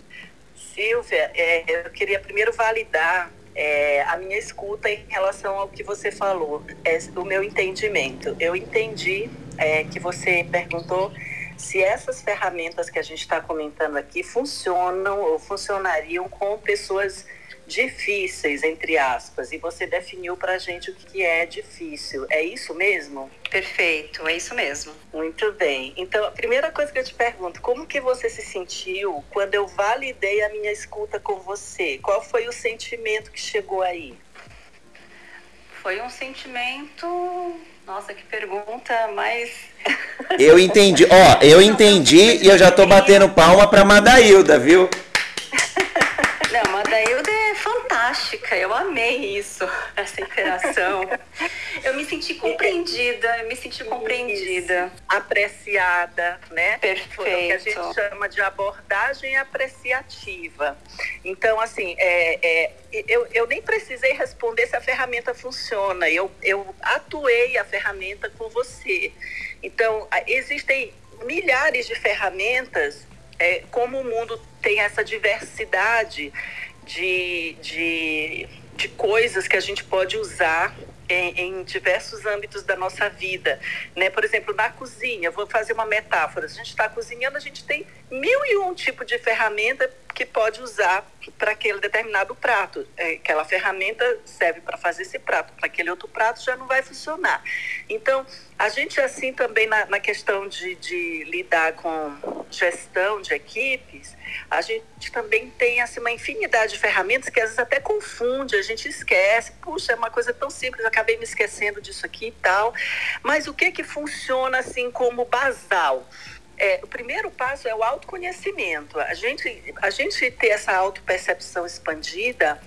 Silvia, é, eu queria primeiro validar é, a minha escuta em relação ao que você falou, é, o meu entendimento. Eu entendi é, que você perguntou se essas ferramentas que a gente está comentando aqui funcionam ou funcionariam com pessoas difíceis, entre aspas, e você definiu para a gente o que é difícil. É isso mesmo? Perfeito, é isso mesmo. Muito bem. Então, a primeira coisa que eu te pergunto, como que você se sentiu quando eu validei a minha escuta com você? Qual foi o sentimento que chegou aí? Foi um sentimento. Nossa, que pergunta mais. *laughs* Eu entendi. Ó, eu entendi e eu já tô batendo palma pra Madailda, viu? Não, Madailda é fantástica. Eu amei isso, essa interação. Eu me senti compreendida, eu me senti compreendida. Apreciada, né? Perfeito. Foi o que a gente chama de abordagem apreciativa. Então, assim, é, é, eu, eu nem precisei responder se a ferramenta funciona. Eu, eu atuei a ferramenta com você. Então, existem milhares de ferramentas é, como o mundo tem essa diversidade de, de, de coisas que a gente pode usar em, em, diversos âmbitos da nossa vida, né? Por exemplo, na cozinha, vou fazer uma metáfora. A gente está cozinhando, a gente tem mil e um tipo de ferramenta que pode usar para aquele determinado prato. É, aquela ferramenta serve para fazer esse prato, para aquele outro prato já não vai funcionar. Então, a gente assim também na, na questão de, de lidar com gestão de equipes, a gente também tem assim, uma infinidade de ferramentas que às vezes até confunde, a gente esquece, puxa, é uma coisa tão simples, acabei me esquecendo disso aqui e tal. Mas o que que funciona assim como basal? É, o primeiro passo é o autoconhecimento. A gente, a gente ter essa autopercepção expandida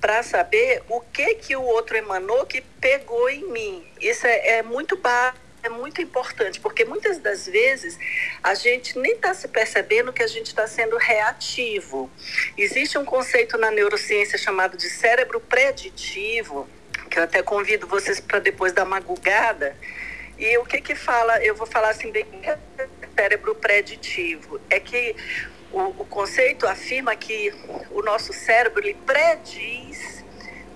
para saber o que que o outro emanou que pegou em mim. Isso é, é muito básico é muito importante, porque muitas das vezes a gente nem está se percebendo que a gente está sendo reativo. Existe um conceito na neurociência chamado de cérebro preditivo, que eu até convido vocês para depois dar uma gugada. E o que que fala, eu vou falar assim, bem cérebro preditivo, é que o, o conceito afirma que o nosso cérebro ele prediz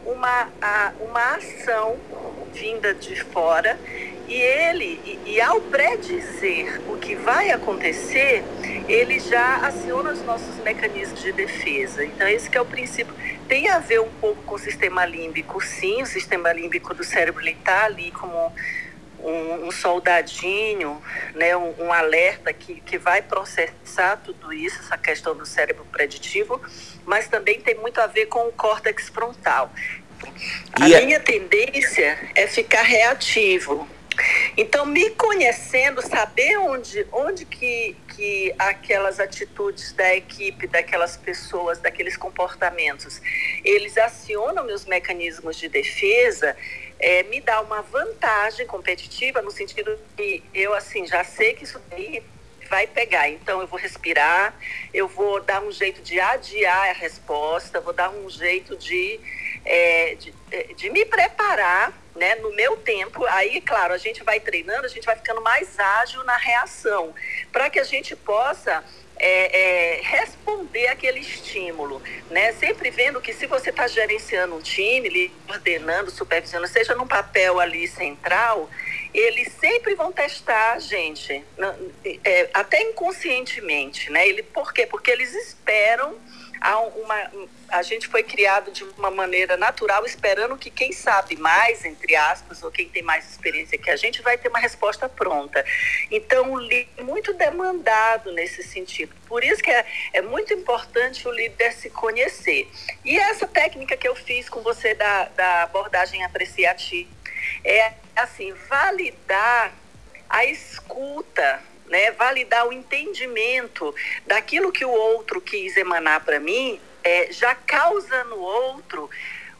uma, a, uma ação vinda de fora e ele, e, e, ao predizer o que vai acontecer, ele já aciona os nossos mecanismos de defesa. Então, esse que é o princípio. Tem a ver um pouco com o sistema límbico, sim, o sistema límbico do cérebro está ali como um, um, soldadinho, né, um, um, alerta que, que vai processar tudo isso, essa questão do cérebro preditivo, mas também tem muito a ver com o córtex frontal. A e minha tendência é ficar reativo, então, me conhecendo, saber onde, onde que, que aquelas atitudes da equipe, daquelas pessoas, daqueles comportamentos, eles acionam meus mecanismos de defesa, é, me dá uma vantagem competitiva no sentido que eu, assim, já sei que isso daí vai pegar. Então, eu vou respirar, eu vou dar um jeito de adiar a resposta, vou dar um jeito de, é, de, de me preparar né, no meu tempo, aí, claro, a gente vai treinando, a gente vai ficando mais ágil na reação, para que a gente possa é, é, responder aquele estímulo, né? Sempre vendo que se você está gerenciando um time, ordenando, supervisionando, seja num papel ali central, eles sempre vão testar a gente, é, até inconscientemente, né? Ele, por quê? Porque eles esperam uma, a gente foi criado de uma maneira natural, esperando que quem sabe mais, entre aspas, ou quem tem mais experiência que a gente, vai ter uma resposta pronta. Então, o líder é muito demandado nesse sentido. Por isso que é, é muito importante o líder se conhecer. E essa técnica que eu fiz com você da, da abordagem apreciativa é, assim, validar a escuta né, validar o entendimento daquilo que o outro quis emanar para mim, é, já causa no outro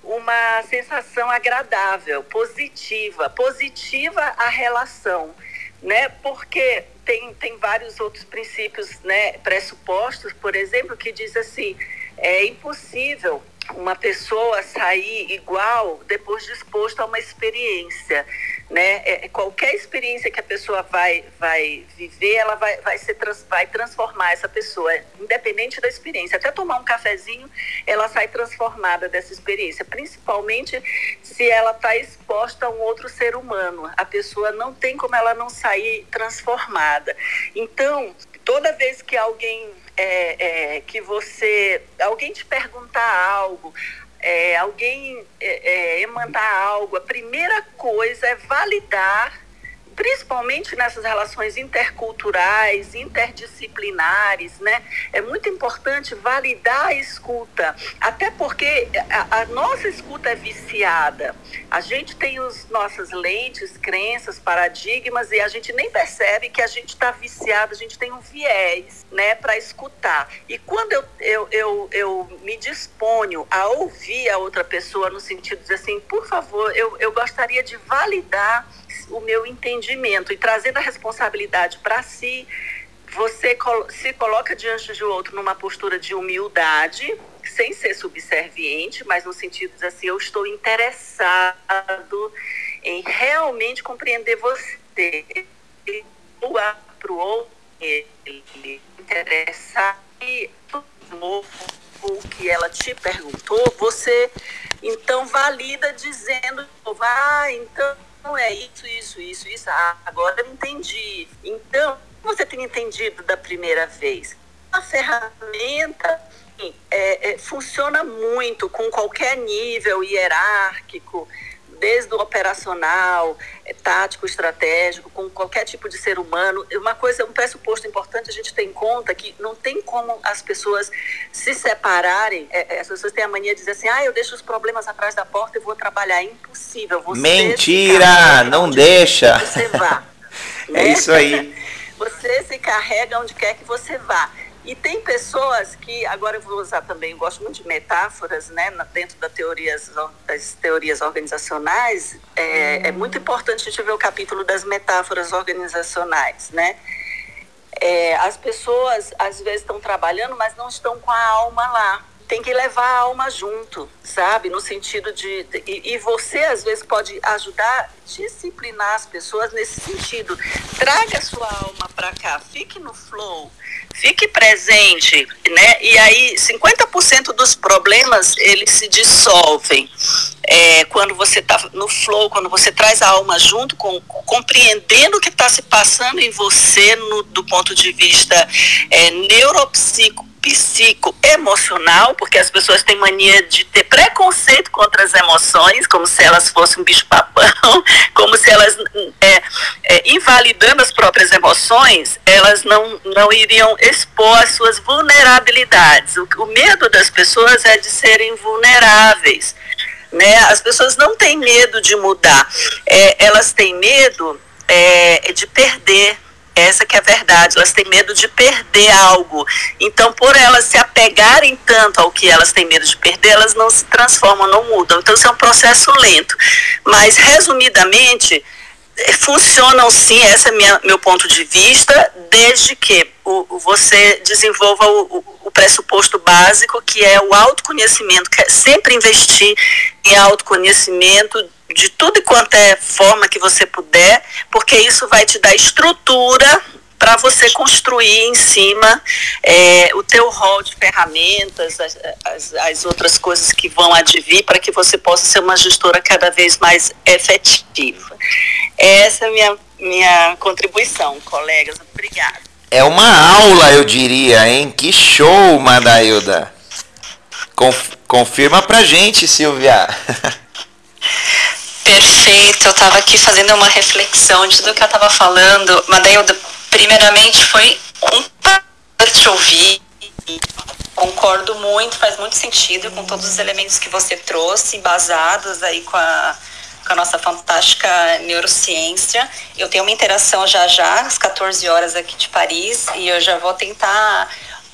uma sensação agradável, positiva, positiva a relação, né? Porque tem, tem vários outros princípios, né, pressupostos, por exemplo, que diz assim, é impossível uma pessoa sair igual depois disposto a uma experiência né? É, é, qualquer experiência que a pessoa vai, vai viver, ela vai, vai, ser trans, vai transformar essa pessoa, independente da experiência. Até tomar um cafezinho, ela sai transformada dessa experiência, principalmente se ela está exposta a um outro ser humano. A pessoa não tem como ela não sair transformada. Então, toda vez que alguém é, é, que você alguém te perguntar algo é, alguém é, é, emanar algo, a primeira coisa é validar principalmente nessas relações interculturais, interdisciplinares, né? É muito importante validar a escuta, até porque a, a nossa escuta é viciada. A gente tem as nossas lentes, crenças, paradigmas e a gente nem percebe que a gente está viciado, a gente tem um viés, né, para escutar. E quando eu, eu, eu, eu me disponho a ouvir a outra pessoa no sentido de assim, por favor, eu, eu gostaria de validar o meu entendimento e trazendo a responsabilidade para si, você se coloca diante de outro numa postura de humildade, sem ser subserviente, mas no sentido de assim, eu estou interessado em realmente compreender você, para o outro, ele interessar o que ela te perguntou, você então valida dizendo, ah, então não é isso, isso, isso, isso. Ah, agora eu entendi. Então, você tem entendido da primeira vez. A ferramenta é, é, funciona muito com qualquer nível hierárquico, desde o operacional, tático, estratégico, com qualquer tipo de ser humano. Uma coisa, um pressuposto importante a gente ter em conta que não tem como as pessoas se separarem. É, é as pessoas têm a mania de dizer assim, ah, eu deixo os problemas atrás da porta e vou trabalhar. É impossível. Você Mentira! Não deixa! Você vá. *laughs* É isso aí. Você se carrega onde quer que você vá. E tem pessoas que, agora eu vou usar também, eu gosto muito de metáforas, né, dentro da teorias, das teorias organizacionais, é, é muito importante a gente ver o capítulo das metáforas organizacionais, né? É, as pessoas às vezes estão trabalhando, mas não estão com a alma lá tem que levar a alma junto, sabe? No sentido de. E, e, você, às vezes, pode ajudar, disciplinar as pessoas nesse sentido. Traga a sua alma para cá, fique no flow, fique presente, né? E aí, 50% dos problemas, eles se dissolvem. É, quando você está no flow, quando você traz a alma junto, com, compreendendo o que está se passando em você no, do ponto de vista é, neuropsico psicoemocional, porque as pessoas têm mania de ter preconceito contra as emoções, como se elas fossem um bicho-papão, *laughs* como se elas, é, é, invalidando as próprias emoções, elas não, não iriam expor as suas vulnerabilidades. O, o medo das pessoas é de serem vulneráveis. Né? As pessoas não têm medo de mudar, é, elas têm medo é, de perder, essa que é a verdade. Elas têm medo de perder algo. Então, por elas se apegarem tanto ao que elas têm medo de perder, elas não se transformam, não mudam. Então, isso é um processo lento. Mas, resumidamente, funcionam sim, esse é minha, meu ponto de vista, desde que o, você desenvolva o, o, pressuposto básico, que é o autoconhecimento, que é sempre investir em autoconhecimento de tudo e quanto é forma que você puder, porque isso vai te dar estrutura para você construir em cima é, o teu rol de ferramentas, as, as, as, outras coisas que vão advir para que você possa ser uma gestora cada vez mais efetiva. Essa é a minha, minha contribuição, colegas. Obrigada. É uma aula, eu diria, hein? Que show, Madailda. Conf, confirma pra gente, Silvia. *laughs* Perfeito, eu estava aqui fazendo uma reflexão de tudo que eu estava falando, mas daí eu, primeiramente foi um prazer te ouvir, concordo muito, faz muito sentido com todos os elementos que você trouxe, basados aí com a, com a nossa fantástica neurociência. Eu tenho uma interação já já, às 14 horas aqui de Paris, e eu já vou tentar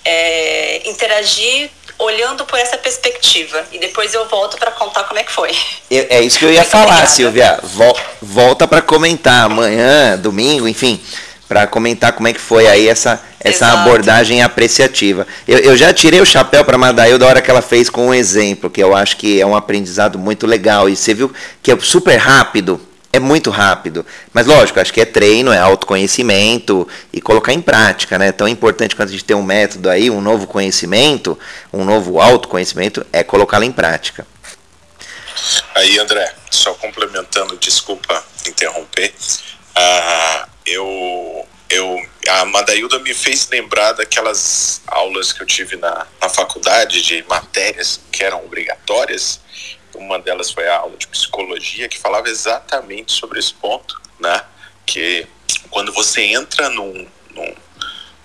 é, interagir olhando por essa perspectiva. E depois eu volto para contar como é que foi. é isso que eu ia Muito falar, obrigada. Silvia. volta para comentar amanhã, domingo, enfim, para comentar como é que foi aí essa, essa abordagem apreciativa. Eu, eu já tirei o chapéu para a Madail da hora que ela fez com um exemplo, que eu acho que é um aprendizado muito legal. E você viu que é super rápido é muito rápido. Mas lógico, acho que é treino, é autoconhecimento e colocar em prática, né? Tão importante quando a gente tem um método aí, um novo conhecimento, um novo autoconhecimento, é colocá-lo em prática. Aí, André, só complementando, desculpa interromper, uh, eu eu, a Madailda me fez lembrar daquelas aulas que eu tive na, na faculdade de matérias que eram obrigatórias. Uma delas foi a aula de psicologia que falava exatamente sobre esse ponto, né? Que quando você entra num, num,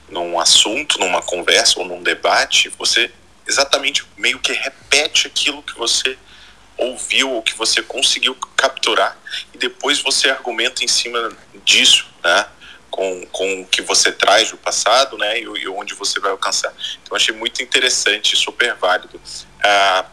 num assunto, numa conversa ou num debate, você exatamente meio que repete aquilo que você ouviu ou que você conseguiu capturar e depois você argumenta em cima disso, né? Com, com o que você traz do passado, né? E, e onde você vai alcançar. Então achei muito interessante, super válido. Ah,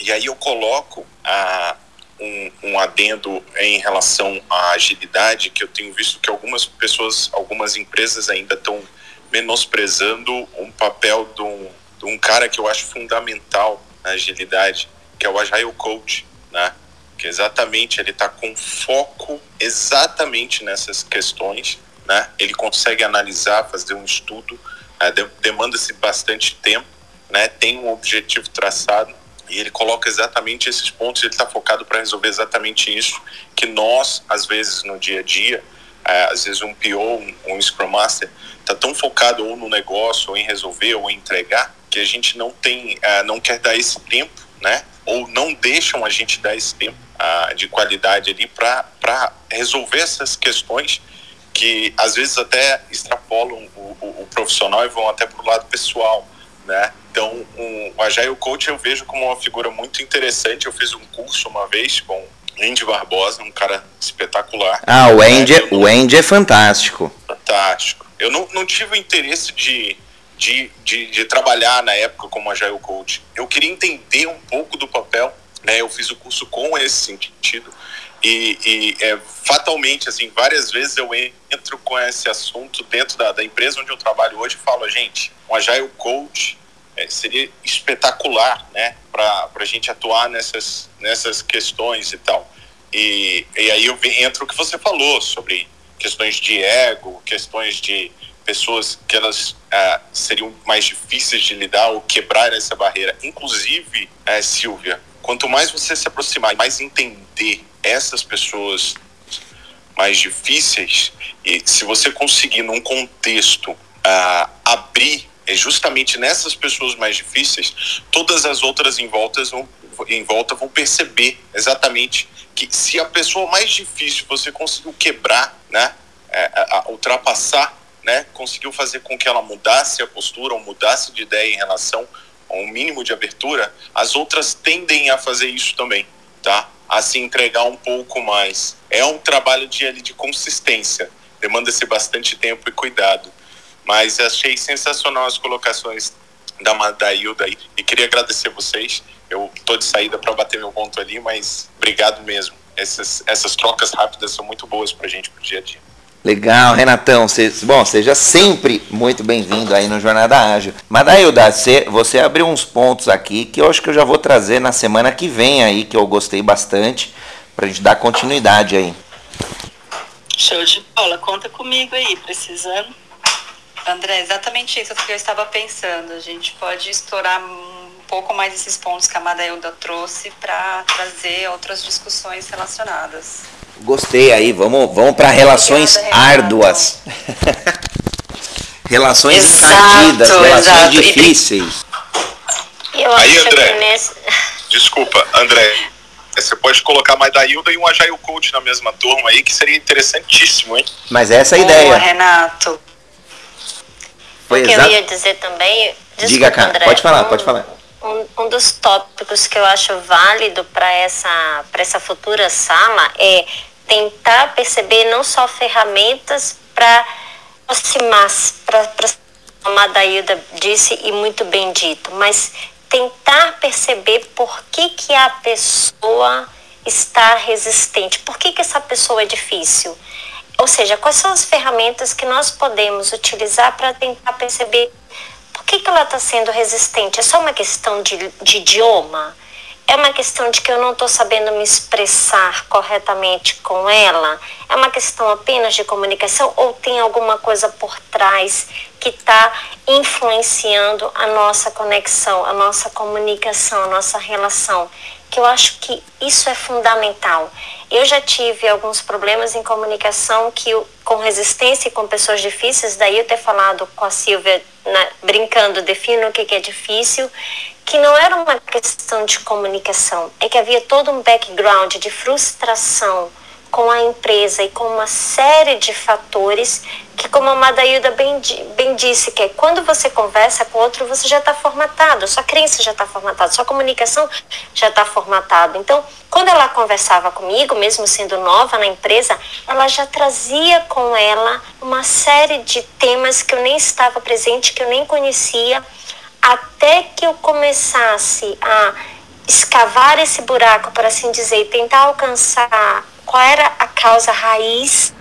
e aí eu coloco ah, um, um adendo em relação à agilidade que eu tenho visto que algumas pessoas, algumas empresas ainda estão menosprezando um papel de um, de um cara que eu acho fundamental na agilidade, que é o Agile Coach, né? Que exatamente ele está com foco exatamente nessas questões, né? Ele consegue analisar, fazer um estudo, né? demanda-se bastante tempo, né? Tem um objetivo traçado e ele coloca exatamente esses pontos. Ele está focado para resolver exatamente isso que nós, às vezes no dia a dia, é, às vezes um PO, um, um Scrum Master, está tão focado ou no negócio, ou em resolver, ou em entregar, que a gente não tem, uh, não quer dar esse tempo, né? Ou não deixam a gente dar esse tempo de qualidade ali para resolver essas questões que às vezes até extrapolam o, o, o profissional e vão até para o lado pessoal, né? Então, um, o Agile Coach eu vejo como uma figura muito interessante. Eu fiz um curso uma vez com Andy Barbosa, um cara espetacular. Ah, o Andy, é, o Andy é fantástico. Fantástico. Eu não, não tive o interesse de de, de, de, trabalhar na época como Agile Coach. Eu queria entender um pouco do papel, né? Eu fiz o curso com esse sentido e, e é, fatalmente, assim, várias vezes eu entro com esse assunto dentro da, da empresa onde eu trabalho hoje e falo, gente, um Agile Coach é, seria espetacular, né? Para a gente atuar nessas, nessas questões e tal. E, e aí eu entro o que você falou sobre questões de ego, questões de pessoas que elas ah, seriam mais difíceis de lidar ou quebrar essa barreira. Inclusive, eh, Silvia, quanto mais você se aproximar, mais entender essas pessoas mais difíceis, e se você conseguir num contexto ah, abrir é justamente nessas pessoas mais difíceis, todas as outras em, voltas vão, em volta vão perceber exatamente que se a pessoa mais difícil você conseguiu quebrar, né, é, a, a ultrapassar né, conseguiu fazer com que ela mudasse a postura ou mudasse de ideia em relação a um mínimo de abertura, as outras tendem a fazer isso também, tá? A se entregar um pouco mais. É um trabalho de, de consistência, demanda-se bastante tempo e cuidado. Mas achei sensacional as colocações da, da Hilda aí, e queria agradecer vocês. Eu tô de saída para bater meu ponto ali, mas obrigado mesmo. Essas, essas trocas rápidas são muito boas para a gente pro dia a dia. Legal, Renatão. Cê, bom, seja sempre muito bem-vindo aí no Jornada Ágil. Mas Dailda, você, você abriu uns pontos aqui que eu acho que eu já vou trazer na semana que vem aí, que eu gostei bastante, pra gente dar continuidade aí. Show de bola, conta comigo aí, precisando. André, exatamente isso que eu estava pensando. A gente pode explorar um pouco mais esses pontos que a Madailda trouxe para trazer outras discussões relacionadas. Gostei aí, vamos, vamos para relações Obrigada, árduas. *laughs* relações exato, encardidas, relações exato. difíceis. aí, André, nesse... desculpa, André, você pode colocar mais da Hilda e um Agile Coach na mesma turma aí, que seria interessantíssimo, hein? Mas essa é a Boa, ideia. Renato. Foi o que eu ia dizer também... Desculpa, Diga, cara, André, pode falar, um, pode falar. Um, um dos tópicos que eu acho válido para essa, essa futura sala é tentar perceber não só ferramentas para aproximar-se, para como a Dailda disse e muito bem dito, mas tentar perceber por que, que a pessoa está resistente, por que, que essa pessoa é difícil. Ou seja, quais são as ferramentas que nós podemos utilizar para tentar perceber por que, que ela está sendo resistente? É só uma questão de, de idioma? É uma questão de que eu não estou sabendo me expressar corretamente com ela? É uma questão apenas de comunicação ou tem alguma coisa por trás que está influenciando a nossa conexão, a nossa comunicação, a nossa relação? Que eu acho que isso é fundamental. Eu já tive alguns problemas em comunicação que com resistência e com pessoas difíceis, daí eu ter falado com a Silvia, na, brincando, defino o que, que é difícil, que não era uma questão de comunicação, é que havia todo um background de frustração com a empresa e com uma série de fatores que, como a Madailda bem, bem disse, que é quando você conversa com outro, você já está formatado, sua crença já está formatada, sua comunicação já está formatada. Então, quando ela conversava comigo, mesmo sendo nova na empresa, ela já trazia com ela uma série de temas que eu nem estava presente, que eu nem conhecia, até que eu começasse a escavar esse buraco, por assim dizer, e tentar alcançar qual era a causa raiz,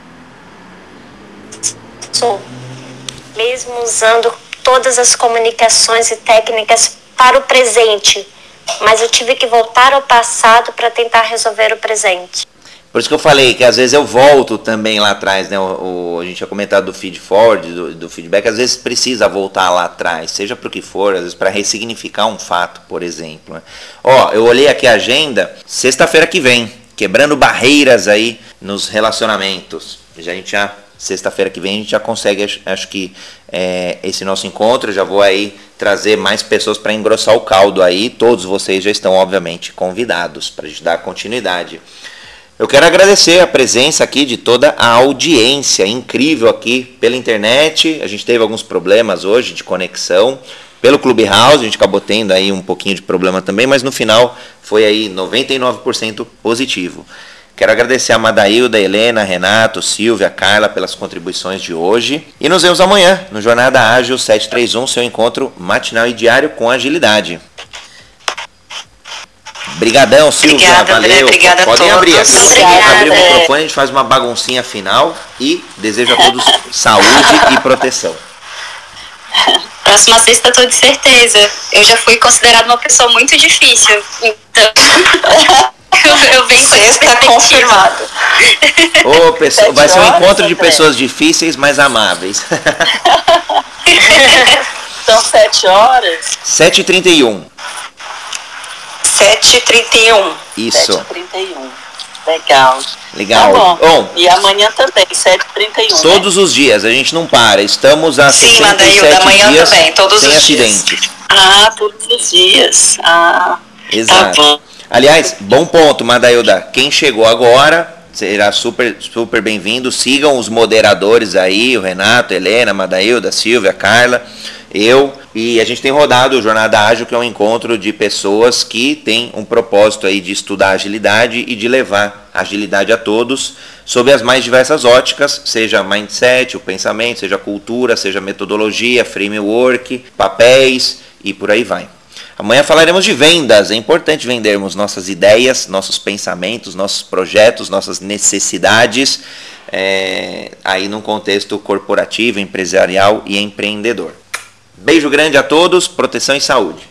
mesmo usando todas as comunicações e técnicas para o presente, mas eu tive que voltar ao passado para tentar resolver o presente. Por isso que eu falei que às vezes eu volto também lá atrás, né? O, o a gente tinha comentado do feed forward, do, do, feedback, às vezes precisa voltar lá atrás, seja para o que for, às vezes para ressignificar um fato, por exemplo. Né? Ó, eu olhei aqui a agenda, sexta-feira que vem, quebrando barreiras aí nos relacionamentos. Já a gente já sexta-feira que vem a gente já consegue, acho, acho que é, esse nosso encontro, já vou aí trazer mais pessoas para engrossar o caldo aí. Todos vocês já estão obviamente convidados para dar continuidade. Eu quero agradecer a presença aqui de toda a audiência incrível aqui pela internet. A gente teve alguns problemas hoje de conexão pelo Clubhouse, a gente acabou tendo aí um pouquinho de problema também, mas no final foi aí 99% positivo. Quero agradecer a Madailda, Helena, Renato, Silvia, Carla pelas contribuições de hoje. E nos vemos amanhã no Jornada Ágil 731, seu encontro matinal e diário com agilidade. Obrigadão, Silvia. Obrigada, valeu. André, obrigada Podem abrir aqui. Obrigada. Abrir o microfone, a gente faz uma baguncinha final e desejo a todos saúde e proteção. *laughs* Próxima sexta, tô de certeza. Eu já fui considerada uma pessoa muito difícil. Então, *laughs* eu, eu venho com Sexta confirmado. Ô, pessoa, vai ser um encontro de André? pessoas difíceis, mas amáveis. *laughs* São sete horas. 7h31. 7h31. Isso. 7h31. Legal. Legal. Tá bom. Bom, E amanhã também, 7h31. né? todos os dias, a gente não para. Estamos há Sim, 67 Madailda, amanhã dias também, todos sem os dias. acidente. Ah, todos os dias. Ah, Exato. tá. Aliás, bom ponto, Madailda. Quem chegou agora será super, super bem-vindo. Sigam os moderadores aí, o Renato, Helena, Madailda, Silvia, Carla, eu. E a gente tem rodado o Jornada Ágil, que é um encontro de pessoas que têm um propósito aí de estudar agilidade e de levar agilidade a todos, sob as mais diversas óticas, seja mindset, o pensamento, seja cultura, seja metodologia, framework, papéis e por aí vai. Amanhã falaremos de vendas. É importante vendermos nossas ideias, nossos pensamentos, nossos projetos, nossas necessidades, é, aí num contexto corporativo, empresarial e empreendedor. Beijo grande a todos, proteção e saúde.